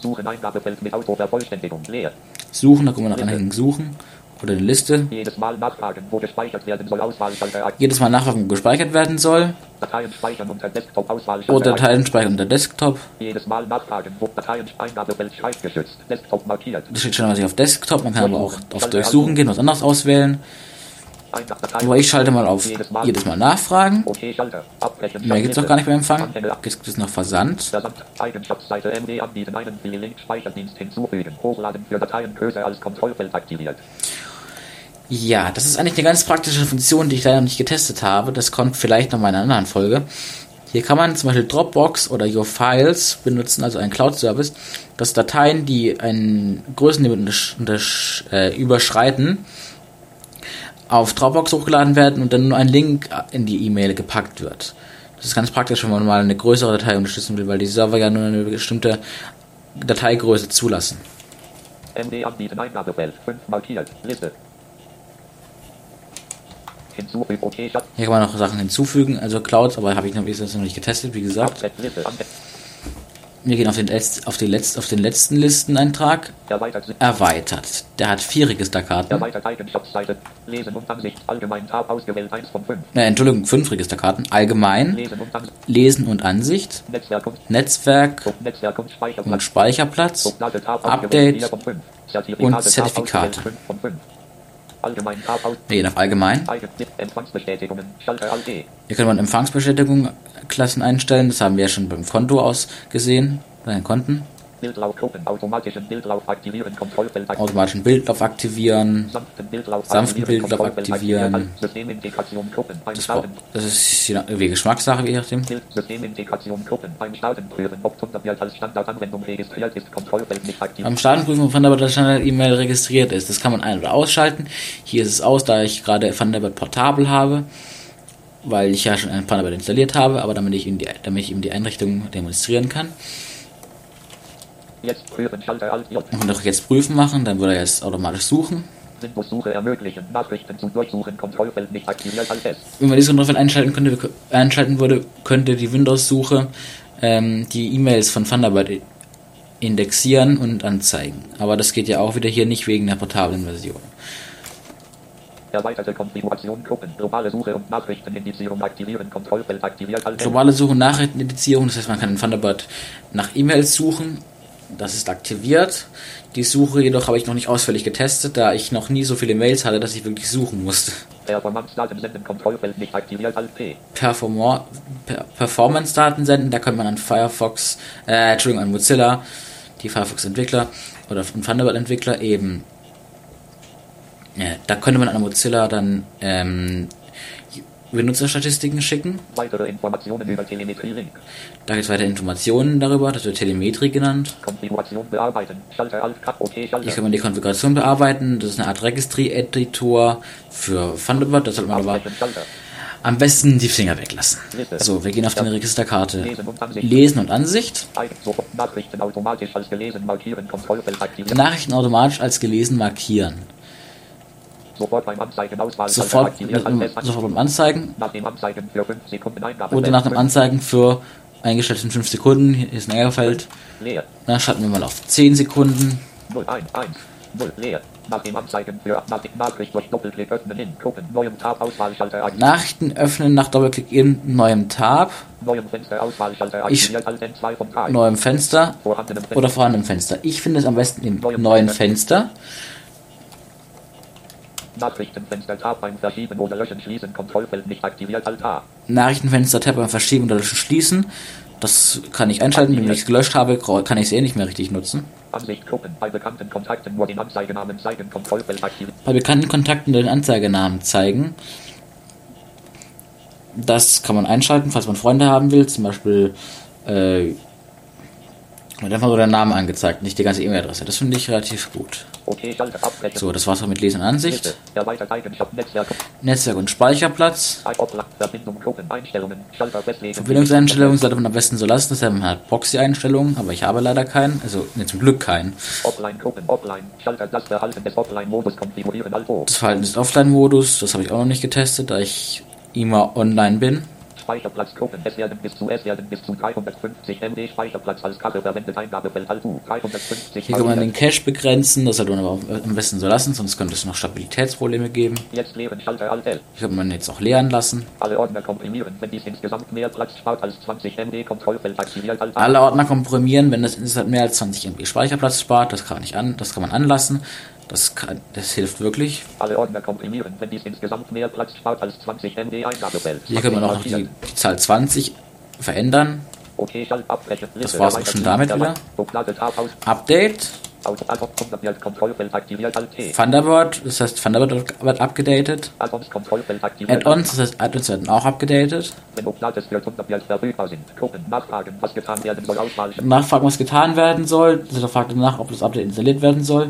A: Suchen Eingabefeld mit Autovervollständigung, leer. Suchen, da kommen wir nach Anhängen suchen oder eine Liste. Jedes Mal nachfragen, wo gespeichert werden soll. Auswahlschalter. Jedes Mal nachfragen, wo gespeichert werden soll. Dateien speichern unter Desktop. Auswahlschalter. Oder Dateien speichern unter Desktop. Jedes Mal nachfragen, wo Dateien Eingabefeld schreibgeschützt. Desktop markiert. Das steht schon mal auf Desktop. Man kann aber auch auf Durchsuchen gehen, was anderes auswählen. Aber ich schalte mal auf jedes Mal, jedes mal nachfragen. Okay, Mehr gibt es noch gar nicht beim Empfang. Jetzt gibt es noch Versand. Versand. Eigenschaftsseite MD anbieten einen Link Speicherdienst hinzufügen. Hochladen für Dateien größer als Kontrollfeld aktiviert. Ja, das ist eigentlich eine ganz praktische Funktion, die ich leider noch nicht getestet habe. Das kommt vielleicht noch mal in einer anderen Folge. Hier kann man zum Beispiel Dropbox oder Your Files benutzen, also ein Cloud-Service, dass Dateien, die einen Größenlimit äh, überschreiten, auf Dropbox hochgeladen werden und dann nur ein Link in die E-Mail gepackt wird. Das ist ganz praktisch, wenn man mal eine größere Datei unterstützen will, weil die Server ja nur eine bestimmte Dateigröße zulassen. MD anbieten Eingabefeld 5 markiert Liste Hier kann man noch Sachen hinzufügen, also Clouds, aber habe ich noch, noch nicht getestet, wie gesagt. Wir gehen auf den, auf, die Letz-, auf den letzten Listeneintrag. Erweitert. Erweitert. Der hat vier Registerkarten. Erweitert Eigenschaftsseite. Lesen und Ansicht. Allgemein Tab ausgewählt 1 von 5. Äh, Entschuldigung, fünf Registerkarten. Allgemein. Lesen und, An Lesen und Ansicht. Netzwerk und, Netzwerk, Netzwerk und Speicherplatz. Und Speicherplatz Update. Und Zertifikate. Allgemein gehen auf Allgemein. Hier kann man Empfangsbestätigungen Klassen einstellen. Das haben wir ja schon beim Konto aus gesehen, bei den Konten. Bildlaufgruppen, automatischen Bildlauf aktivieren, Kontrollfeld aktivieren. Automatischen Bildlauf aktivieren. Sanften Bildlauf, Sanften Bildlauf aktivieren. Systemintegration Gruppen beim das. Das ist irgendwie Geschmackssache, je nachdem. Systemintegration Gruppen beim Starten prüfen, ob Thunderbird als Standardanwendung registriert ist, Kontrollfeld nicht aktiv. Beim Starten prüfen, ob Thunderbird als Standard-E-Mail registriert ist. Das kann man ein- oder ausschalten. Hier ist es aus, da ich gerade Thunderbird portabel habe weil ich ja schon ein Thunderbird installiert habe, aber damit ich ihm die, damit ich ihm die Einrichtung demonstrieren kann. Jetzt prüfen, Schalter Alt J. Und auch jetzt prüfen machen, dann würde er jetzt automatisch suchen. Windows-Suche ermöglichen, Nachrichten zu durchsuchen, Kontrollfeld nicht aktiviert als S. Wenn man dieses Kontrollfeld einschalten, könnte, einschalten würde, könnte die Windows-Suche ähm, die E-Mails von Thunderbird indexieren und anzeigen. Aber das geht ja auch wieder hier nicht wegen der portablen Version. Erweiterte Konfiguration Gruppen, globale Suche und Nachrichtenindizierung aktivieren, Kontrollfeld aktiviert. Globale Suche und Nachrichtenindizierung, das heißt, man kann in Thunderbird nach E-Mails suchen das ist aktiviert. Die Suche jedoch habe ich noch nicht ausführlich getestet, da ich noch nie so viele Mails hatte, dass ich wirklich suchen musste. Performance-Daten senden, Kontrollfeld nicht aktiviert als P. Perform per Performance-Daten senden, da könnte man an Firefox, äh, Entschuldigung, an Mozilla, die Firefox-Entwickler oder Thunderbird-Entwickler eben, ja, da könnte man an Mozilla dann ähm, Benutzerstatistiken schicken.
B: Weitere Informationen über Telemetrie-Link.
A: Da gibt es weitere Informationen darüber, das wird Telemetrie genannt.
B: Konfiguration bearbeiten. Schalter Alt Tab OK Schalter.
A: Hier kann man die Konfiguration bearbeiten. Das ist eine Art Registry-Editor für Thunderbird. Das sollte man aber am besten die Finger weglassen. So, wir gehen auf die Registerkarte. Lesen und Ansicht.
B: Nachrichten automatisch als gelesen markieren. Kontrollfeld
A: Nachrichten automatisch als gelesen markieren.
B: Sofort beim Anzeigen Auswahl
A: sofort, sofort beim Anzeigen.
B: Nach dem Anzeigen für 5 Sekunden Eingabe.
A: Oder nach dem Anzeigen für eingestellt in 5 Sekunden. Hier ist ein Ärgerfeld.
B: Leer.
A: Dann schalten wir mal auf 10 Sekunden.
B: 0, 1, 1, 0, leer. Nach dem Anzeigen für nach dem Nachricht durch Doppelklick öffnen in Gruppen, neuem Tab, Auswahlschalter aktiviert.
A: Nachrichten öffnen nach Doppelklick in neuem Tab.
B: Neuem Fenster, Auswahlschalter aktiviert, Alt N2 von 3.
A: Neuem Fenster.
B: Vorhandenem Fenster.
A: Oder vorhandenem Fenster. Ich finde es am besten im neuen Fenster.
B: Nachrichtenfenster Tab beim Verschieben oder Löschen schließen, Kontrollfeld nicht aktiviert, Alt A.
A: Nachrichtenfenster Tab beim Verschieben oder Löschen schließen. Das kann ich einschalten. Wenn ich es gelöscht habe, kann ich es eh nicht mehr richtig nutzen.
B: Ansicht Gruppen, bei bekannten Kontakten nur den Anzeigenamen zeigen, Kontrollfeld aktiviert.
A: Bei bekannten Kontakten den Anzeigenamen zeigen. Das kann man einschalten, falls man Freunde haben will. Zum Beispiel äh, wird einfach nur der Name angezeigt, nicht die ganze E-Mail-Adresse. Das finde ich relativ gut. So, das war's auch mit Lesen und Ansicht.
B: Netzwerk,
A: und Speicherplatz. Verbindungseinstellungen sollte man am besten so lassen. Das haben halt Proxy-Einstellungen, aber ich habe leider keinen. Also, ne, zum Glück keinen.
B: Das Verhalten des Offline-Modus,
A: das habe ich auch noch nicht getestet, da ich immer online bin.
B: Speicherplatz Gruppen, es werden bis zu, es werden bis zu 350 MB Speicherplatz als Karte verwendet, Eingabefeld Alt U, 350
A: Hier kann man den Cache begrenzen, das sollte man aber am besten so lassen, sonst könnte es noch Stabilitätsprobleme geben.
B: Jetzt leeren, Schalter Alt L.
A: Hier kann man jetzt auch leeren lassen.
B: Alle Ordner komprimieren, wenn dies insgesamt mehr Platz spart als 20 MB, Kontrollfeld aktiviert, Alt.
A: Alle Ordner komprimieren, wenn das insgesamt mehr als 20 MB Speicherplatz spart, das kann, ich an, das kann man anlassen. Das, kann, das hilft wirklich.
B: Alle Ordner komprimieren, wenn dies insgesamt mehr Platz spart als 20 MB, Eingabefeld.
A: Hier man auch noch die, die Zahl 20 verändern.
B: Okay.
A: Das war's auch schon damit wieder. Update. Thunderbird, das heißt Thunderbird wird abgedatet.
B: Add-ons
A: das heißt Add-ons werden auch abgedatet.
B: Nachfragen, was getan werden soll.
A: Nachfragen, was getan werden soll. Also fragt nach, ob das Update installiert werden soll.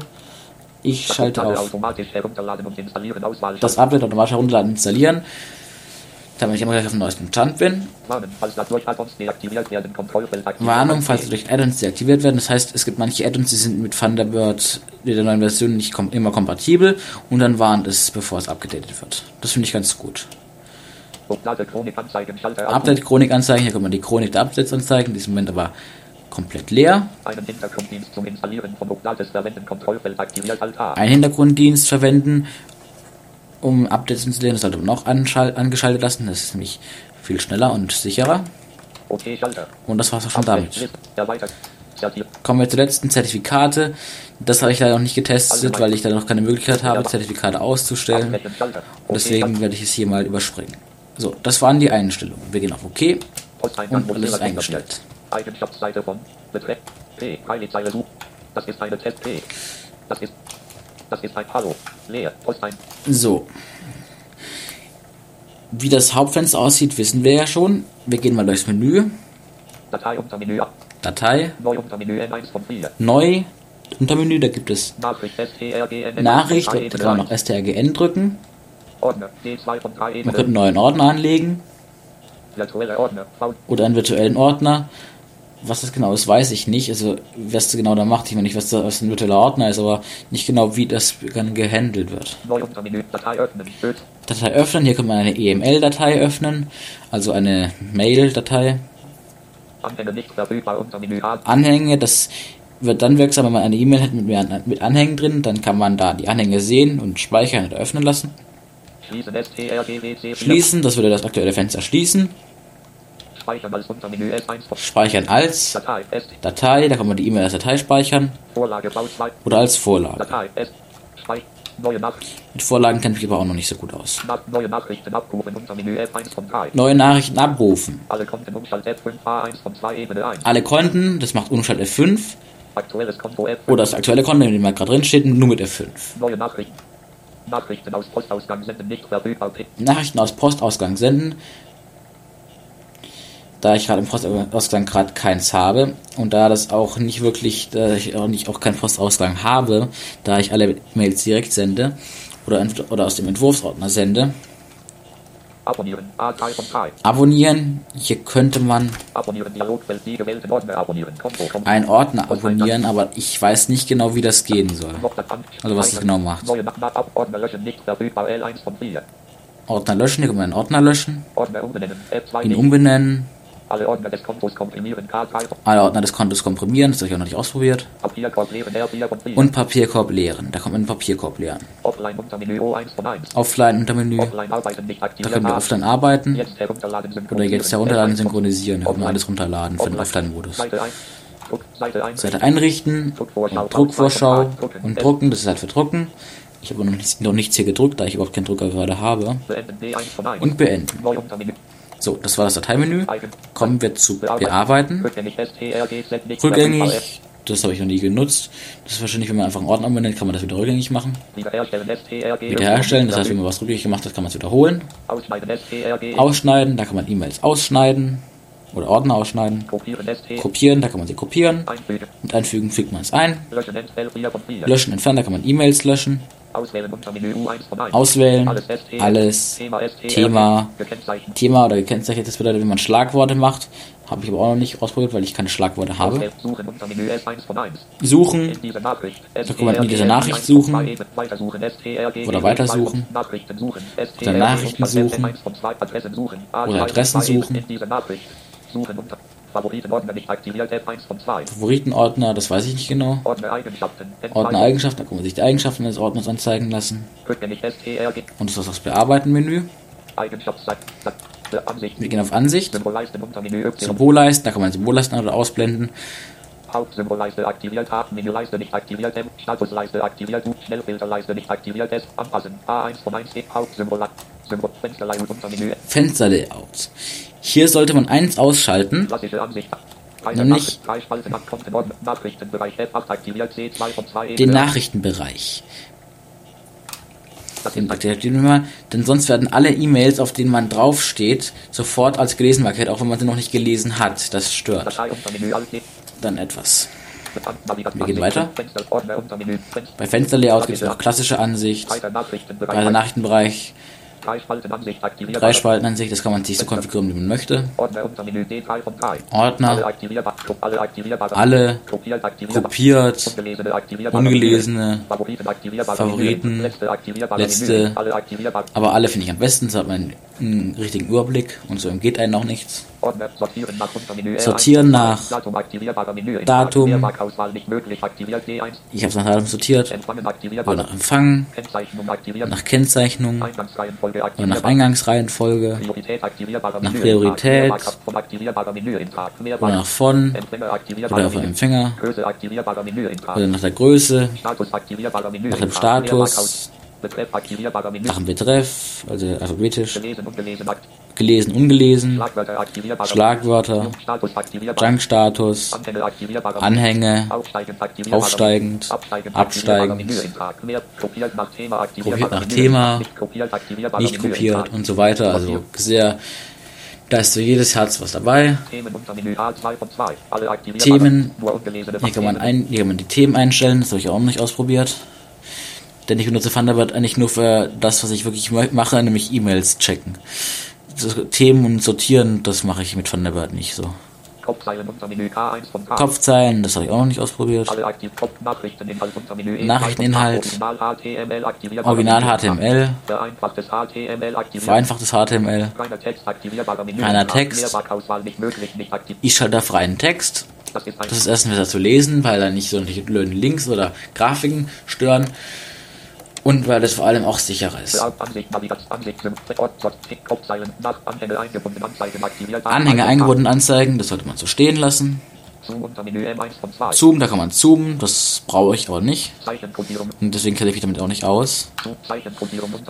A: Ich schalte auf das Update automatisch herunterladen und installieren, damit ich immer gleich auf dem neuesten Stand bin. Warnung, falls durch Add-ons deaktiviert werden. Das heißt, es gibt manche Add-ons, die sind mit Thunderbird mit der neuen Version nicht kom immer kompatibel und dann warnt es, bevor es abgedatet wird. Das finde ich ganz gut.
B: Oblade Chronik anzeigen.
A: Update Chronik anzeigen, hier kann man die Chronik der Updates anzeigen, in diesem Moment aber komplett leer.
B: Einen Hintergrunddienst zum Installieren von Oblades verwenden, Kontrollfeld aktiviert, Alt A.
A: Einen Hintergrunddienst verwenden, um Updates zu installieren. Das sollte man auch angeschaltet lassen. Das ist nämlich viel schneller und sicherer.
B: Okay, Schalter.
A: Und das war's auch schon damit. Kommen wir zur letzten Zertifikate. Das habe ich leider noch nicht getestet, weil ich da noch keine Möglichkeit habe, Zertifikate auszustellen. Und deswegen werde ich es hier mal überspringen. So, das waren die Einstellungen. Wir gehen auf OK und alles ist eingestellt.
B: Eigenschaftsseite von Betreff P. Zeile suchen. Das ist eine Test P. Das ist. Das ist ein Hallo. Leer. Postein.
A: So. Wie das Hauptfenster aussieht, wissen wir ja schon. Wir gehen mal durchs Menü.
B: Datei unter Menü ab.
A: Datei,
B: Neu unter Menü N1 von 4.
A: neu, Untermenü, da gibt es
B: Nachricht STRGN.
A: Nachricht, da kann man noch strgn drücken.
B: Ordner. D2 von 3
A: Man könnte einen neuen Ordner anlegen
B: Virtuelle Ordner. V.
A: oder einen virtuellen Ordner. Was das genau ist, weiß ich nicht. Also, was das genau da macht, ich meine nicht, was das was ein virtueller Ordner ist, aber nicht genau, wie das dann gehandelt wird.
B: Datei öffnen. Bild.
A: Datei öffnen, hier kann man eine EML-Datei öffnen, also eine Mail-Datei.
B: Anhänge nicht verfügbar unter Menü A.
A: Anhänge, das wird dann wirksam, wenn man eine E-Mail hat mit, mehr- mit Anhängen drin, dann kann man da die Anhänge sehen und speichern und öffnen lassen.
B: Schließen,
A: das würde das aktuelle Fenster schließen.
B: Speichern als unter Menü S1 von
A: Speichern als
B: Datei.
A: Datei, da kann man die E-Mail als Datei speichern
B: Vorlage V2.
A: oder als Vorlage.
B: Datei. Neue.
A: Mit Vorlagen kenne ich aber auch noch nicht so gut aus.
B: Nach neue Nachrichten abrufen unter Menü F1 von 3.
A: Neue Nachrichten abrufen.
B: Alle Konten Umschalt F5 A1 von 2 Ebene 1.
A: Alle Konten, das macht Umschalt F5
B: Aktuelles Konto F5.
A: oder das aktuelle Konto, in dem man gerade drin steht, nur mit F5.
B: Neue Nachrichten. Nachrichten aus Postausgang senden nicht verfügbar.
A: Nachrichten aus Postausgang senden. Da ich gerade im Postausgang gerade keins habe und da das auch nicht wirklich, da ich auch nicht auch keinen Postausgang habe, da ich alle Mails direkt sende oder, oder aus dem Entwurfsordner sende,
B: Abonnieren.
A: Abonnieren. Hier könnte man einen Ordner abonnieren, aber ich weiß nicht genau, wie das gehen soll. Also was das genau macht.
B: Ordner löschen. Nicht verfügbar. L1 von 4.
A: Ordner löschen, hier kann man einen Ordner löschen,
B: Ordner umbenennen. F2.
A: ihn umbenennen,
B: Alle Ordner des Kontos komprimieren.
A: Alle Ordner des Kontos komprimieren, das habe ich auch noch nicht ausprobiert,
B: Papierkorb leeren. R4 von 4.
A: und Papierkorb leeren. Da kommt man einen Papierkorb leeren.
B: Offline unter Menü O1 von 1.
A: Offline Untermenü,
B: Offline arbeiten nicht
A: da
B: aktiviert.
A: können wir offline arbeiten
B: Jetzt herunterladen.
A: oder jetzt herunterladen, synchronisieren. Da können wir alles runterladen für den
B: Offline.
A: Offline-Modus.
B: Seite 1. Druck. Seite 1.
A: Seite einrichten, Druckvorschau und drucken, das ist halt für drucken. Ich habe noch nichts, noch nichts hier gedruckt, da ich überhaupt keinen Drucker gerade habe.
B: Beenden. D1 von 1.
A: Und beenden. So, das war das Dateimenü. Kommen wir zu Bearbeiten.
B: Rückgängig.
A: Das habe ich noch nie genutzt. Das ist wahrscheinlich, wenn man einfach einen Ordner umbenennt, kann man das wieder rückgängig machen.
B: Wiederherstellen.
A: Das heißt, wenn man was rückgängig gemacht hat, kann man es wiederholen.
B: Ausschneiden.
A: Da kann man E-Mails ausschneiden oder Ordner ausschneiden.
B: Kopieren.
A: Da kann man sie kopieren und einfügen, fügt man es ein.
B: Löschen. Entfell 4 von 4.
A: Löschen, entfernen, da kann man E-Mails löschen.
B: Auswählen unter Menü U1 von 1.
A: Auswählen,
B: Alles. Thema.
A: Thema. Thema oder gekennzeichnet, das bedeutet, wenn man Schlagworte macht. Habe ich aber auch noch nicht ausprobiert, weil ich keine Schlagworte habe.
B: Suchen unter Menü S1 von 1.
A: Suchen,
B: In dieser Nachricht.
A: Da kann man in dieser Nachricht suchen. Oder weitersuchen. Oder Nachrichten suchen.
B: N1 von 2 Adressen suchen.
A: Oder Adressen suchen.
B: Favoritenordner nicht aktiviert. F1 von 2.
A: Favoritenordner, das weiß ich nicht genau.
B: Ordner Eigenschaften. N2.
A: Ordner Eigenschaften, da kann man sich die Eigenschaften des Ordners anzeigen lassen.
B: STRG.
A: Und das ist das Bearbeiten-Menü.
B: Ansicht.
A: Wir gehen auf Ansicht.
B: Symbolleisten
A: da kann man Symbolleisten oder ausblenden.
B: Hauptsymbolleiste aktiviert, Menüleiste nicht aktiviert, M, Statusleiste aktiviert, U, Schnellfilterleiste nicht aktiviert, S, anpassen, A1 von 1, E, Hauptsymbol, Symbol, Fensterlayout unter Menü,
A: Fensterlayout. Hier sollte man eins ausschalten. Nämlich-
B: drei Spalten ab Kontenordner, Nachrichtenbereich F8 aktiviert, C2 von 2,
A: den Nachrichtenbereich. Den aktivieren wir mal, denn sonst werden alle E-Mails, auf denen man draufsteht, sofort als gelesen markiert, auch wenn man sie noch nicht gelesen hat. Das stört
B: E,
A: dann etwas. Wir gehen weiter. Bei Fensterlayout gibt es noch klassische Ansicht,
B: Nachrichtenbereich,
A: breiter Nachrichtenbereich,
B: drei Spalten Ansicht aktiviert,
A: drei Spaltenansicht, das kann man sich so konfigurieren, wie man möchte.
B: Ordner unter Menü, D3 von 3, alle
A: Ordner,
B: aktivierbar, alle aktivierbare,
A: alle
B: kopiert, aktivierbar,
A: kopiert,
B: Ungelesene aktivierbare.
A: Ungelesene,
B: Favoriten aktivierbare.
A: Favoriten,
B: letzte aktivierbare.
A: Letzte.
B: Alle aktivierbare.
A: Aber alle finde ich am besten, so hat man einen richtigen Überblick und so geht einem auch nichts.
B: Sortieren nach
A: Sortieren
B: R1,
A: nach
B: Datum
A: Datum.
B: Mehrmarkauswahl nicht möglich aktiviert D1
A: Ich habe es nach Datum sortiert, oder nach Empfang, nach Kennzeichnung,
B: aktiviert
A: nach Eingangsreihenfolge, Nach Priorität. Oder nach von, oder
B: Menü.
A: Empfänger, oder nach der Größe, nach dem Status, nach dem Betreff, also alphabetisch,
B: gelesen und gelesen
A: gelesen, ungelesen,
B: Schlagwörter
A: Junk-Status,
B: Anhänge Aufsteigend Absteigend, kopiert nach Thema Nicht kopiert aktivierbar.
A: nicht kopiert und so weiter. Also sehr, da ist für jedes Herz was dabei.
B: Themen unter Menü A2 von 2. Alle aktivierbar.
A: Themen.
B: Nur ungelesene
A: Hier kann man, ein, hier kann man die Themen einstellen, das habe ich auch noch nicht ausprobiert. Denn ich benutze Thunderbird eigentlich nur für das, was ich wirklich ma- mache, nämlich E-Mails checken. Themen und sortieren, das mache ich mit Thunderbird nicht so.
B: Kopfzeilen unter Menü K1 von K.
A: Kopfzeilen, das habe ich auch noch nicht ausprobiert.
B: Aktiv Kopf Nachrichteninhalt E2
A: Nachrichteninhalt.
B: Original.
A: Original HTML,
B: Vereinfachtes HTML
A: vereinfachtes HTML.
B: Reiner Text Tag.
A: Text.
B: Nicht möglich, nicht.
A: Ich schalte da freien Text.
B: Das ist
A: Das ist erstens besser zu lesen, weil da nicht so irgendwelche blöden Links oder Grafiken stören. Und weil das vor allem auch sicherer ist.
B: Ansicht, Navigation, Ansicht, Ort, Sort, Kopfzeilen, nach Anhänge eingebunden, Anzeigen
A: das sollte man so stehen lassen.
B: Zoom unter Menü M1 von 2.
A: Zoom, da kann man zoomen, das brauche ich aber nicht. Und deswegen kenne ich mich damit auch nicht aus.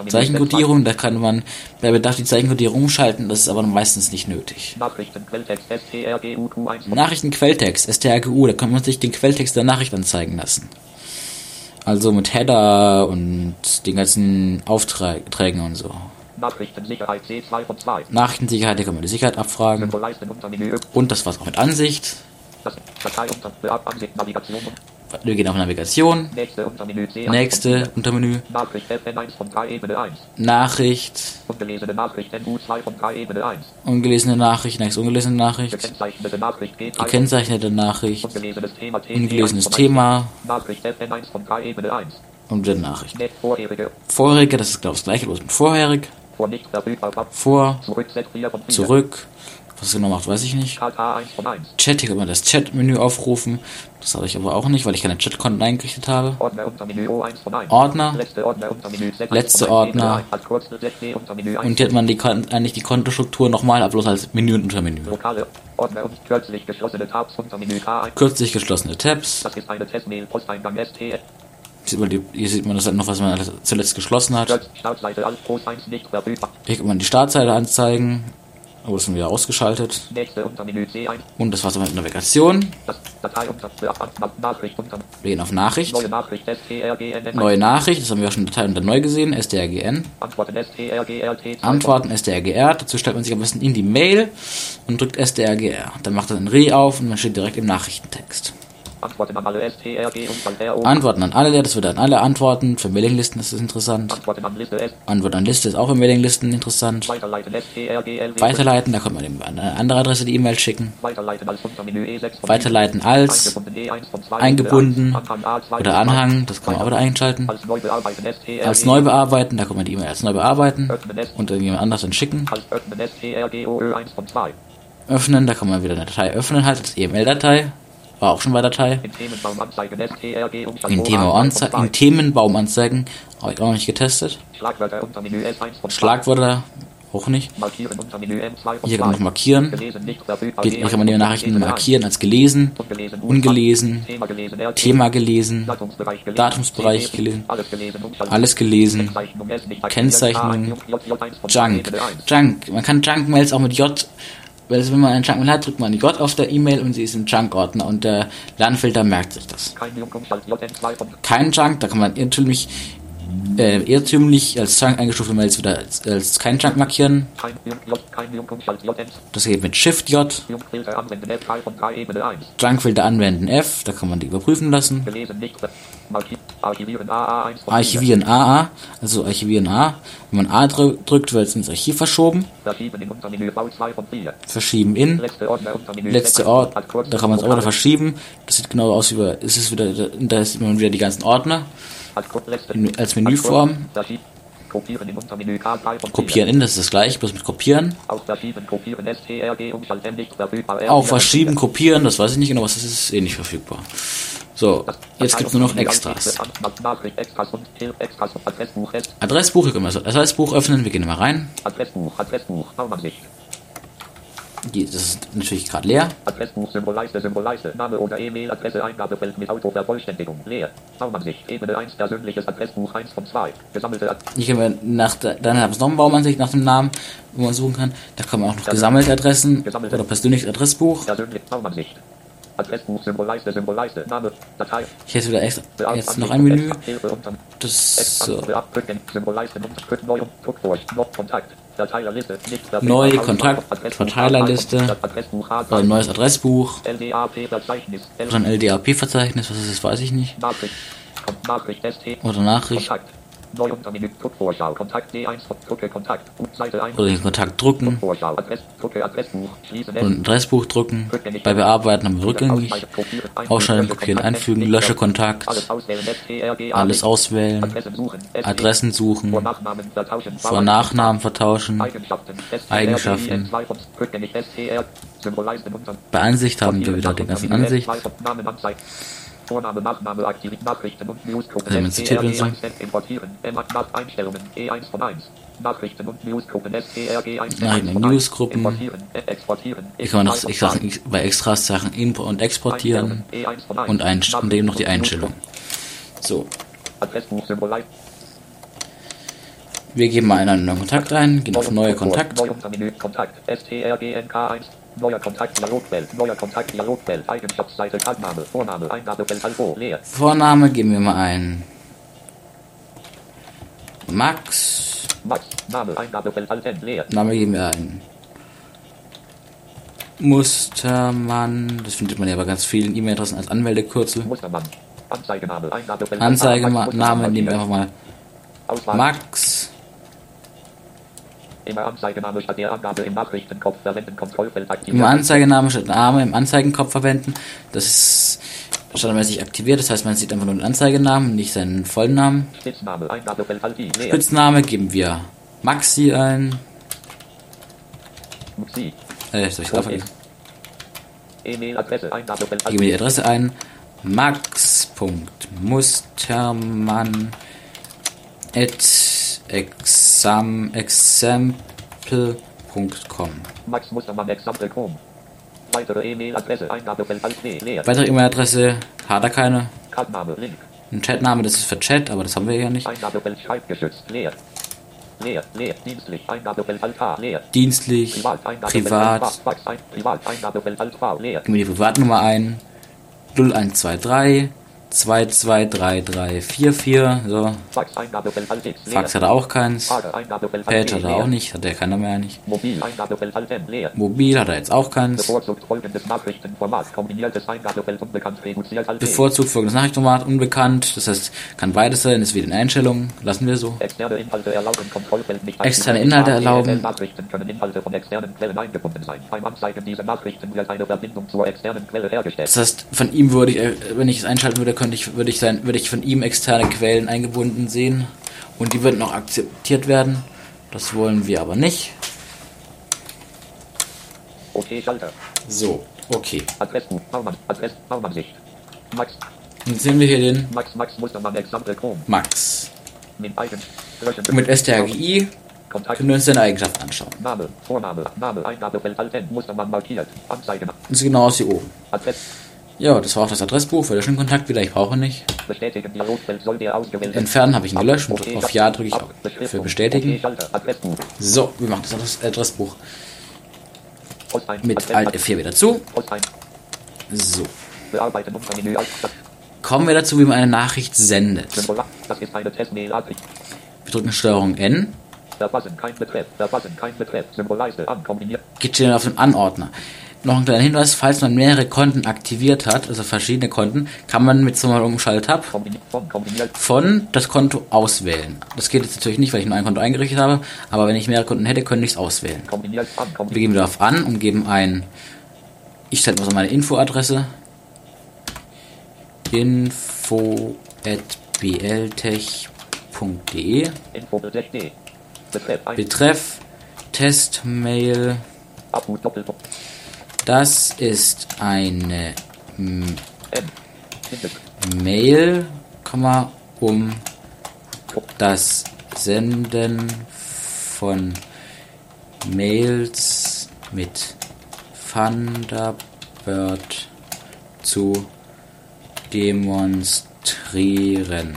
B: Zeichenkodierung
A: da kann man bei Bedarf die Zeichenkodierung umschalten, das ist aber meistens nicht nötig.
B: Nachrichten, Quelltext, STRGUQ1 von
A: Nachrichtenquelltext, STRGU, da kann man sich den Quelltext der Nachricht anzeigen lassen. Also mit Header und den ganzen Aufträgen und so.
B: Nachrichtensicherheit C2 von 2.
A: Nachrichtensicherheit, hier kann man die Sicherheit abfragen. Und das war's auch mit Ansicht.
B: Das Datei unter Ansicht Navigation.
A: Wir gehen auf Navigation.
B: Nächste Untermenü C1
A: Nächste Untermenü.
B: Nachricht FN1 von 3 Ebene 1.
A: Nachricht.
B: Ungelesene Nachricht NU2 von 3 Ebene 1.
A: Ungelesene Nachricht, nächste ungelesene Nachricht.
B: Gekennzeichnete Nachricht G3.
A: Gekennzeichnete Nachricht.
B: Ungelesenes Thema
A: Ungelesenes Thema.
B: Nachricht FN1 von 3 Ebene 1.
A: Und dann Nachricht.
B: Vorherige.
A: Vorherige, das ist glaube ich das gleiche, bloß mit vorherig.
B: Vor nicht verfügbar.
A: Vor.
B: Zurück Z4 von 4.
A: Zurück. Was genau macht, weiß ich nicht. Chat, hier kann man das Chat-Menü aufrufen. Das habe ich aber auch nicht, weil ich keine Chat-Konten eingerichtet habe. Ordner. Letzte Ordner. Und hier hat man die, eigentlich die Kontostruktur nochmal, bloß als Menü und Untermenü.
B: kürzlich geschlossene Tabs Untermenü
A: K1. Kürzlich geschlossene Tabs.
B: Das ist eine Testmail Posteingang ST.
A: Sieht man die, hier sieht man das halt noch, was man zuletzt geschlossen hat. Hier kann man die Startseite anzeigen. Oh, das sind wieder ausgeschaltet. Und das war's mit Navigation. Wir gehen auf Nachricht.
B: Neue Nachricht, STRGN.
A: Neue Nachricht, das haben wir auch schon Datei unter neu gesehen, STRGN.
B: Antworten STRGR.
A: Antworten STRGR. Dazu stellt man sich am besten in die Mail und drückt STRGR. Dann macht er ein Re auf und man steht direkt im Nachrichtentext.
B: Antworten an alle STRG und
A: Antworten an alle, das wird an alle antworten. Für Mailinglisten ist das interessant.
B: Antworten an Liste S.
A: Antwort an Liste ist auch in Mailinglisten interessant.
B: Weiterleiten STRGL.
A: Weiterleiten, da kann man an eine andere Adresse die E-Mail schicken.
B: Weiterleiten als Untermenü E6 von
A: Weiterleiten als
B: eingebunden E1 von 2
A: eingebunden
B: Anhang A2
A: oder Anhang, das kann man auch wieder einschalten.
B: als neu bearbeiten STRG.
A: Als neu bearbeiten, da kann man die E-Mail als neu bearbeiten und irgendjemand anders dann schicken.
B: Als öffnen STRGOÖ1 von 2.
A: Öffnen, da kann man wieder eine Datei öffnen, halt als EML-Datei. War auch schon bei Datei.
B: In Themenbaum anzeigen STRG und
A: In, Thema Anze in Themenbaum anzeigen, habe ich auch noch nicht getestet.
B: Schlagwörter Untermenü S1 von 2.
A: Schlagwörter auch nicht.
B: Markieren Untermenü M2 von
A: Hier kann man noch
B: 2.
A: markieren.
B: Gelesen, nicht verfügbar.
A: Hier kann man die Nachrichten markieren als gelesen,
B: Ungelesen,
A: ungelesen,
B: Thema gelesen.
A: Thema gelesen,
B: Datumsbereich gelesen,
A: Datumsbereich gelesen,
B: alles gelesen,
A: alles gelesen,
B: Kennzeichnung
A: Kennzeichnung,
B: J1 von
A: Junk.
B: Ebene 1.
A: Junk. Man kann Junk-Mails auch mit J, weil wenn man einen Junk-Mail hat, drückt man die J auf der E-Mail und sie ist im Junk-Ordner und der Lernfilter merkt sich das.
B: Kein Umschalt JN2 von
A: Kein Junk, da kann man irrtümlich, äh, irrtümlich als Junk eingestufte Mails wieder als, als kein Junk markieren. Das geht mit Shift J.
B: Jungfilter anwenden F3 von 3 Ebene 1.
A: Junkfilter anwenden F, da kann man die überprüfen lassen.
B: Archivieren AA1 von
A: Archivieren AA, also Archivieren A. Wenn man A drü drückt, wird es ins Archiv verschoben.
B: 4. Verschieben in Untermenü V2 von 4.
A: Verschieben in.
B: Letzte Ordner Untermenü
A: Letzte
B: Z1
A: Ort, da kann man es auch wieder verschieben. Das sieht genau aus wie, es ist wieder, da sieht man wieder die ganzen Ordner
B: Als
A: Menüform.
B: Kopieren in Untermenü K3 von 4.
A: Kopieren in, das ist das gleiche, bloß mit Kopieren.
B: Auf Verschieben kopieren STRG Umschalt nicht verfügbar.
A: Auch verschieben, kopieren, das weiß ich nicht genau, was das ist, ist eh nicht verfügbar. So, jetzt gibt es nur noch Extras.
B: Adressbuch.
A: Adressbuch, öffnen, wir gehen mal rein.
B: Adressbuch, Adressbuch, Baumansicht.
A: Die, das ist natürlich gerade leer.
B: Adressbuch, Symbolleiste, Symbolleiste, Name oder E-Mail-Adresse, Eingabefeld mit Autovervollständigung, leer. Baumansicht, Ebene 1, persönliches Adressbuch 1 von 2. Gesammelte Ad
A: Hier können wir nach der, dann haben wir noch eine Baumansicht nach dem Namen, wo man suchen kann. Da man auch noch gesammelte Adressen oder persönliches Adressbuch.
B: persönlich, Baumansicht. Adressbuch, Symbolleiste, Symbolleiste, Name, Datei,
A: Hier ist wieder extra, jetzt noch ein Menü. Das so.
B: Beamt- Symbolleiste, Unterstrich, neu und Druckfurch, noch Kontakt. Verteilerliste, nicht verfügbar.
A: Neu,
B: Auswahl,
A: Kontakt, Verteilerliste. Ein neues Adressbuch. Oder ein LDAP-Verzeichnis, was das ist, weiß ich nicht. Oder Nachricht.
B: Kontakt. Neu Untermenü, Druckvorschau, Kontakt D1, Drucke, Kontakt, Seite 1,
A: Oder den Kontakt
B: schließen
A: Und ein Adressbuch drucken. Bei Bearbeiten haben wir rückgängig. Ausschalten, kopieren, einfügen, lösche Kontakt.
B: Alles auswählen,
A: auswählen.
B: Adressen suchen,
A: suchen.
B: Vor Nachnamen vertauschen. Eigenschaften, STRG,
A: Eigenschaften.
B: IN2 von rückgängig, STR, Symbolleisten unter,
A: Bei Ansicht haben wir wieder den ganzen Ansicht.
B: Vorname, Nachname, aktiviert Nachrichten und Newsgruppen. STRG 1 importieren. M nach Einstellungen. E1 von 1. Nachrichten und Newsgruppen. STRG 1
A: Nachrichten und
B: von 1.
A: Newsgruppen.
B: Importieren. Äh, exportieren.
A: Hier kann noch
B: E2
A: ich sag,
B: 2.
A: ich- bei Extras Sachen Import und exportieren.
B: Einstellungen. E1 von 1.
A: Und, einst und eben noch die Einstellung. So, wir geben mal einen neuen Kontakt ein, gehen auf neue Kontakt.
B: Neu Untermenü, Kontakt. STRGNK1. Neuer Kontakt, Dialogfeld. Neuer Kontakt, Dialogfeld. Eigenschaftsseite, Kaltname. Vorname, Eingabefeld, Alpha, leer.
A: Vorname geben wir mal ein Max.
B: Max. Name. Eingabefeld Alt N. Leer.
A: Name geben wir ein. Mustermann. Das findet man ja bei ganz vielen E-Mail-Adressen als Anmeldekürzel.
B: Mustermann. Anzeigename. Eingabefeld
A: Anzeigename nehmen wir einfach mal
B: Auswahl.
A: Max.
B: Immer Anzeigename statt der Angabe im Nachrichtenkopf verwenden. Kontrollfeld aktivieren.
A: Anzeigename statt Name im Anzeigenkopf verwenden. Das ist standardmäßig aktiviert. Das heißt, man sieht einfach nur den Anzeigenamen, nicht seinen vollen Namen.
B: Spitzname. Eingabefeld Alt I. Leer.
A: Spitzname geben wir Maxi ein.
B: Musik.
A: Äh, soll ich vergessen?
B: E-Mail-Adresse. Eingabefeld
A: Geben wir die Adresse ein. max.mustermann at exam, example.com
B: Max Mustermann. Example Chrome. Weitere E-Mail-Adresse. Eingabefeld Alt D. Leer.
A: Weitere E-Mail-Adresse hat er keine.
B: Chatname. Link.
A: Ein Chatname, das ist für Chat, aber das haben wir ja nicht.
B: Eingabefeld schreibgeschützt. Leer. Leer. Leer. Dienstlich. Eingabefeld Alt H. Leer.
A: Dienstlich,
B: Privat.
A: Privat.
B: Eingabefeld Alt V. Leer.
A: Geben wir die Privatnummer ein. 0123 223344. So.
B: Fax.
A: Hat er auch keins. Page hat er auch nicht. Hat er keiner mehr nicht.
B: Mobil.
A: Hat er jetzt auch keins.
B: Bevorzugt folgendes Nachrichtenformat. Kombiniertes Eingabefeld unbekannt.
A: Bevorzugt folgendes Nachrichtenformat, unbekannt. Das heißt, kann beides sein, ist wie in Einstellungen. Lassen wir so.
B: Externe Inhalte erlauben.
A: Das heißt, von ihm würde ich, äh, wenn ich es einschalten würde, könnte ich, würde ich sein, würde ich von ihm externe Quellen eingebunden sehen. Und die würden auch akzeptiert werden. Das wollen wir aber nicht.
B: Okay, Schalter.
A: So, okay.
B: Adressbuch. Baumann. Adress. Baumann-Sicht. Max.
A: Jetzt sehen wir hier den
B: Max. Max Mustermann. Example Chrome.
A: Max.
B: Mit
A: mit STRGI können wir uns seine Eigenschaften anschauen.
B: Name. Vorname. Name. Eingabefeld Alt N. Mustermann markiert. Anzeigen.
A: Das sieht genau aus wie oben.
B: Adress.
A: Ja, das war auch das Adressbuch. Für den Kontakt wieder. Ich brauche nicht.
B: Bestätigen. Dialogfeld soll der ausgewählte.
A: Entfernen habe ich ihn gelöscht.
B: Okay,
A: auf Ja drücke ich auch für bestätigen.
B: Okay.
A: So, wir machen das Adress- Adressbuch mit Alt F4 wieder zu. So. Kommen wir dazu, wie man eine Nachricht sendet. Wir drücken Steuerung N,
B: Verfassen, kein Betreff. Verfassen, kein Betreff. Symbolleiste an. Kombiniert.
A: geht schnell auf den Anordner. Noch ein kleiner Hinweis, falls man mehrere Konten aktiviert hat, also verschiedene Konten, kann man mit so einem
B: Kombiniert. Von.
A: Das Konto auswählen. Das geht jetzt natürlich nicht, weil ich nur ein Konto eingerichtet habe, aber wenn ich mehrere Konten hätte, könnte ich es auswählen. Wir gehen wieder auf an und geben ein, ich stelle mal so meine Infoadresse, info at bltech.de,
B: Info. D. Betreff.
A: Testmail. Das ist eine. Mail, um das Senden von Mails mit Thunderbird zu demonstrieren.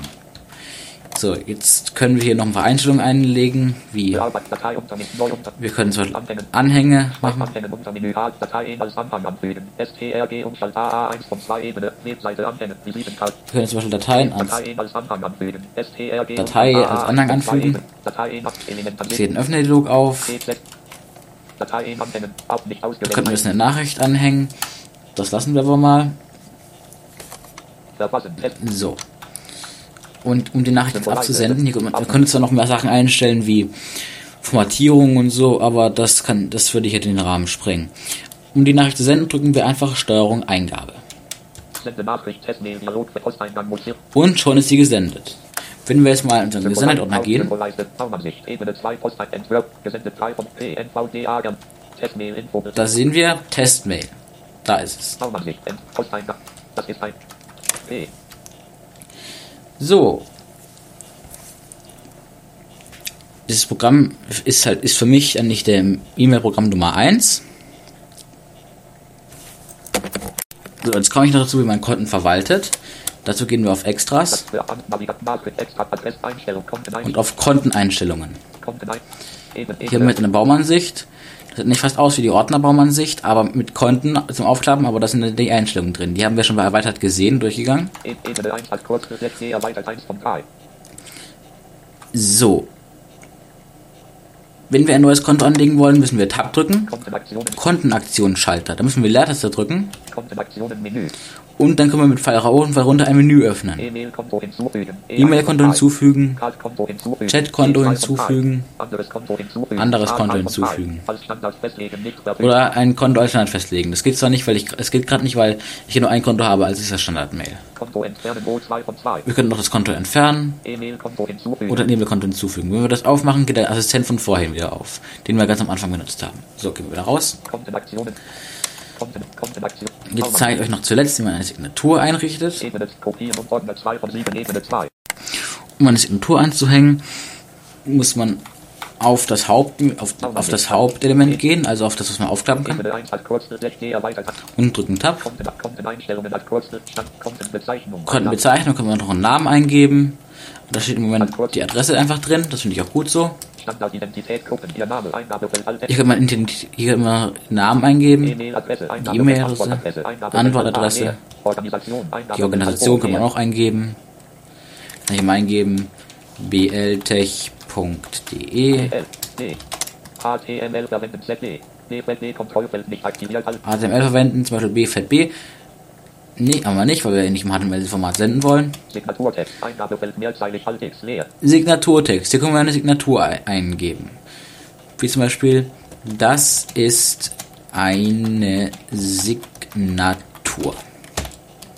A: So, jetzt können wir hier noch ein paar Einstellungen einlegen, wie wir können zum Beispiel
B: Anhängen.
A: Anhänge machen.
B: Anhängen unter Menü. A. Datei als Anhang anfügen. STRG Umschalt AA1 von 2 Ebene. Webseite anhängen. Visitenkarte.
A: Wir können zum Beispiel Dateien als
B: Datei als Anhang anfügen. STRG
A: Datei
B: Umschalt
A: als
B: AA1
A: Anhang
B: von zwei
A: anfügen.
B: Ebene. Datei nach Element
A: Ich sehe den Öffnerdialog auf.
B: TZ. Datei anhängen. Auch nicht
A: Da
B: ausgewählt.
A: könnten wir jetzt eine Nachricht anhängen. Das lassen wir aber mal. So. Und um die Nachricht jetzt abzusenden, hier wir, wir können zwar noch mehr Sachen einstellen wie Formatierung und so, aber das kann, das würde ich jetzt in den Rahmen sprengen. Um die Nachricht zu senden, drücken wir einfach Steuerung Eingabe. Und schon ist sie gesendet. Wenn wir jetzt mal in unseren Gesendetordner gehen,
B: Symbolleiste. Baumann-Sicht. Ebene 2. Postein. Entwurf. Gesendet 3 von PNVDA. Testmail. Info.
A: da sehen wir Testmail. Da ist es.
B: Das ist ein.
A: So. Dieses Programm ist halt, ist für mich eigentlich der E-Mail-Programm Nummer 1. So, jetzt komme ich noch dazu, wie man Konten verwaltet. Dazu gehen wir auf Extras und auf Konteneinstellungen. Hier haben wir eine Baumansicht. Sieht nicht fast aus wie die Ordnerbaumansicht, aber mit Konten zum Aufklappen, aber da sind die Einstellungen drin. Die haben wir schon bei erweitert gesehen, durchgegangen.
B: Ebene 1 als Kurzgesetz. Erweitert 1 von 3.
A: So. Wenn wir ein neues Konto anlegen wollen, müssen wir Tab drücken. Kontenaktionen Schalter. Da müssen wir Leertaste drücken. Und dann können wir mit Pfeil rauf und Pfeil runter ein Menü öffnen. E-Mail-Konto hinzufügen. E-Mail-Konto hinzufügen. Chat-Konto hinzufügen. Anderes Konto hinzufügen. Oder ein Konto als Standard festlegen. Das geht zwar nicht, weil ich, es geht gerade nicht, weil ich hier nur ein Konto habe, als ist das Standard-Mail. Wir können noch das Konto entfernen. Oder ein E-Mail-Konto hinzufügen. Wenn wir das aufmachen, geht der Assistent von vorhin wieder auf, den wir ganz am Anfang benutzt haben. So, gehen wir wieder raus. Jetzt zeige ich euch noch zuletzt, wie man eine Signatur einrichtet. Um eine Signatur anzuhängen, muss man auf das Haupt auf, auf das Hauptelement gehen, also auf das, was man aufklappen kann. Und drücken Tab. Kontenbezeichnung können wir noch einen Namen eingeben. Da steht im Moment die Adresse einfach drin, das finde ich auch gut so. Hier kann man hier immer Namen eingeben, die E-Mail-Adresse, Antwortadresse, die Organisation kann man auch eingeben. Kann ich mal eingeben bltech.de HTML verwenden ZD. HTML verwenden, zum Beispiel BFB. Nee, haben wir nicht, weil wir nicht im HTML-Format senden wollen. Signaturtext, Eingabefeld mehrzeilig, Halbtext, leer. Signaturtext, hier können wir eine Signatur eingeben. Wie zum Beispiel, das ist eine Signatur.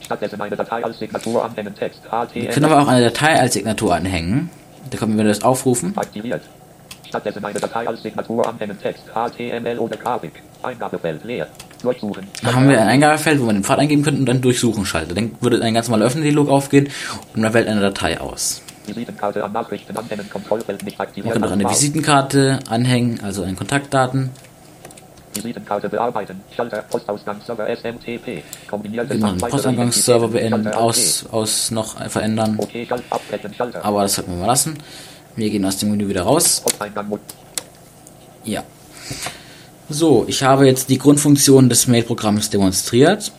A: Stattdessen eine Datei als Signatur anhängen, Text, HTML. Wir können aber auch eine Datei als Signatur anhängen. Da können wir das aufrufen. Aktiviert. Stattdessen eine Datei als Signatur anhängen, Text, HTML oder Grafik. Eingabefeld leer. Durchsuchen. Da haben wir ein Eingabefeld, wo wir den Pfad eingeben könnten und dann Durchsuchen schalten. Dann würde ein ganz normaler Öffnen-Dialog aufgehen und dann wählt eine Datei aus. Visitenkarte an Nachrichten anhängen, Kontrollfeld nicht aktiviert. Man könnte auch eine Visitenkarte anhängen, also ein Kontaktdaten. Visitenkarte bearbeiten. Schalter, Postausgangsserver SMTP. Kombinierte genau, Postausgangsserver beenden, aus, aus noch verändern. Okay, Aber das sollten wir mal lassen. Wir gehen aus dem Menü wieder raus. Ja. So, ich habe jetzt die Grundfunktion des Mail-Programms demonstriert.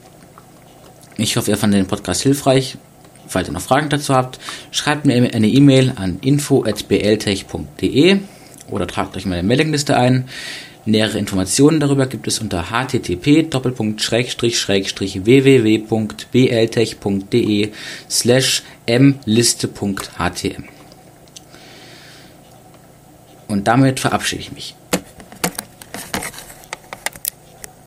A: Ich hoffe, ihr fandet den Podcast hilfreich. Falls ihr noch Fragen dazu habt, schreibt mir eine E-Mail an info.bltech.de oder tragt euch meine Mailingliste ein. Nähere Informationen darüber gibt es unter http www.bltech.de slash mliste.htm. Und damit verabschiede ich mich.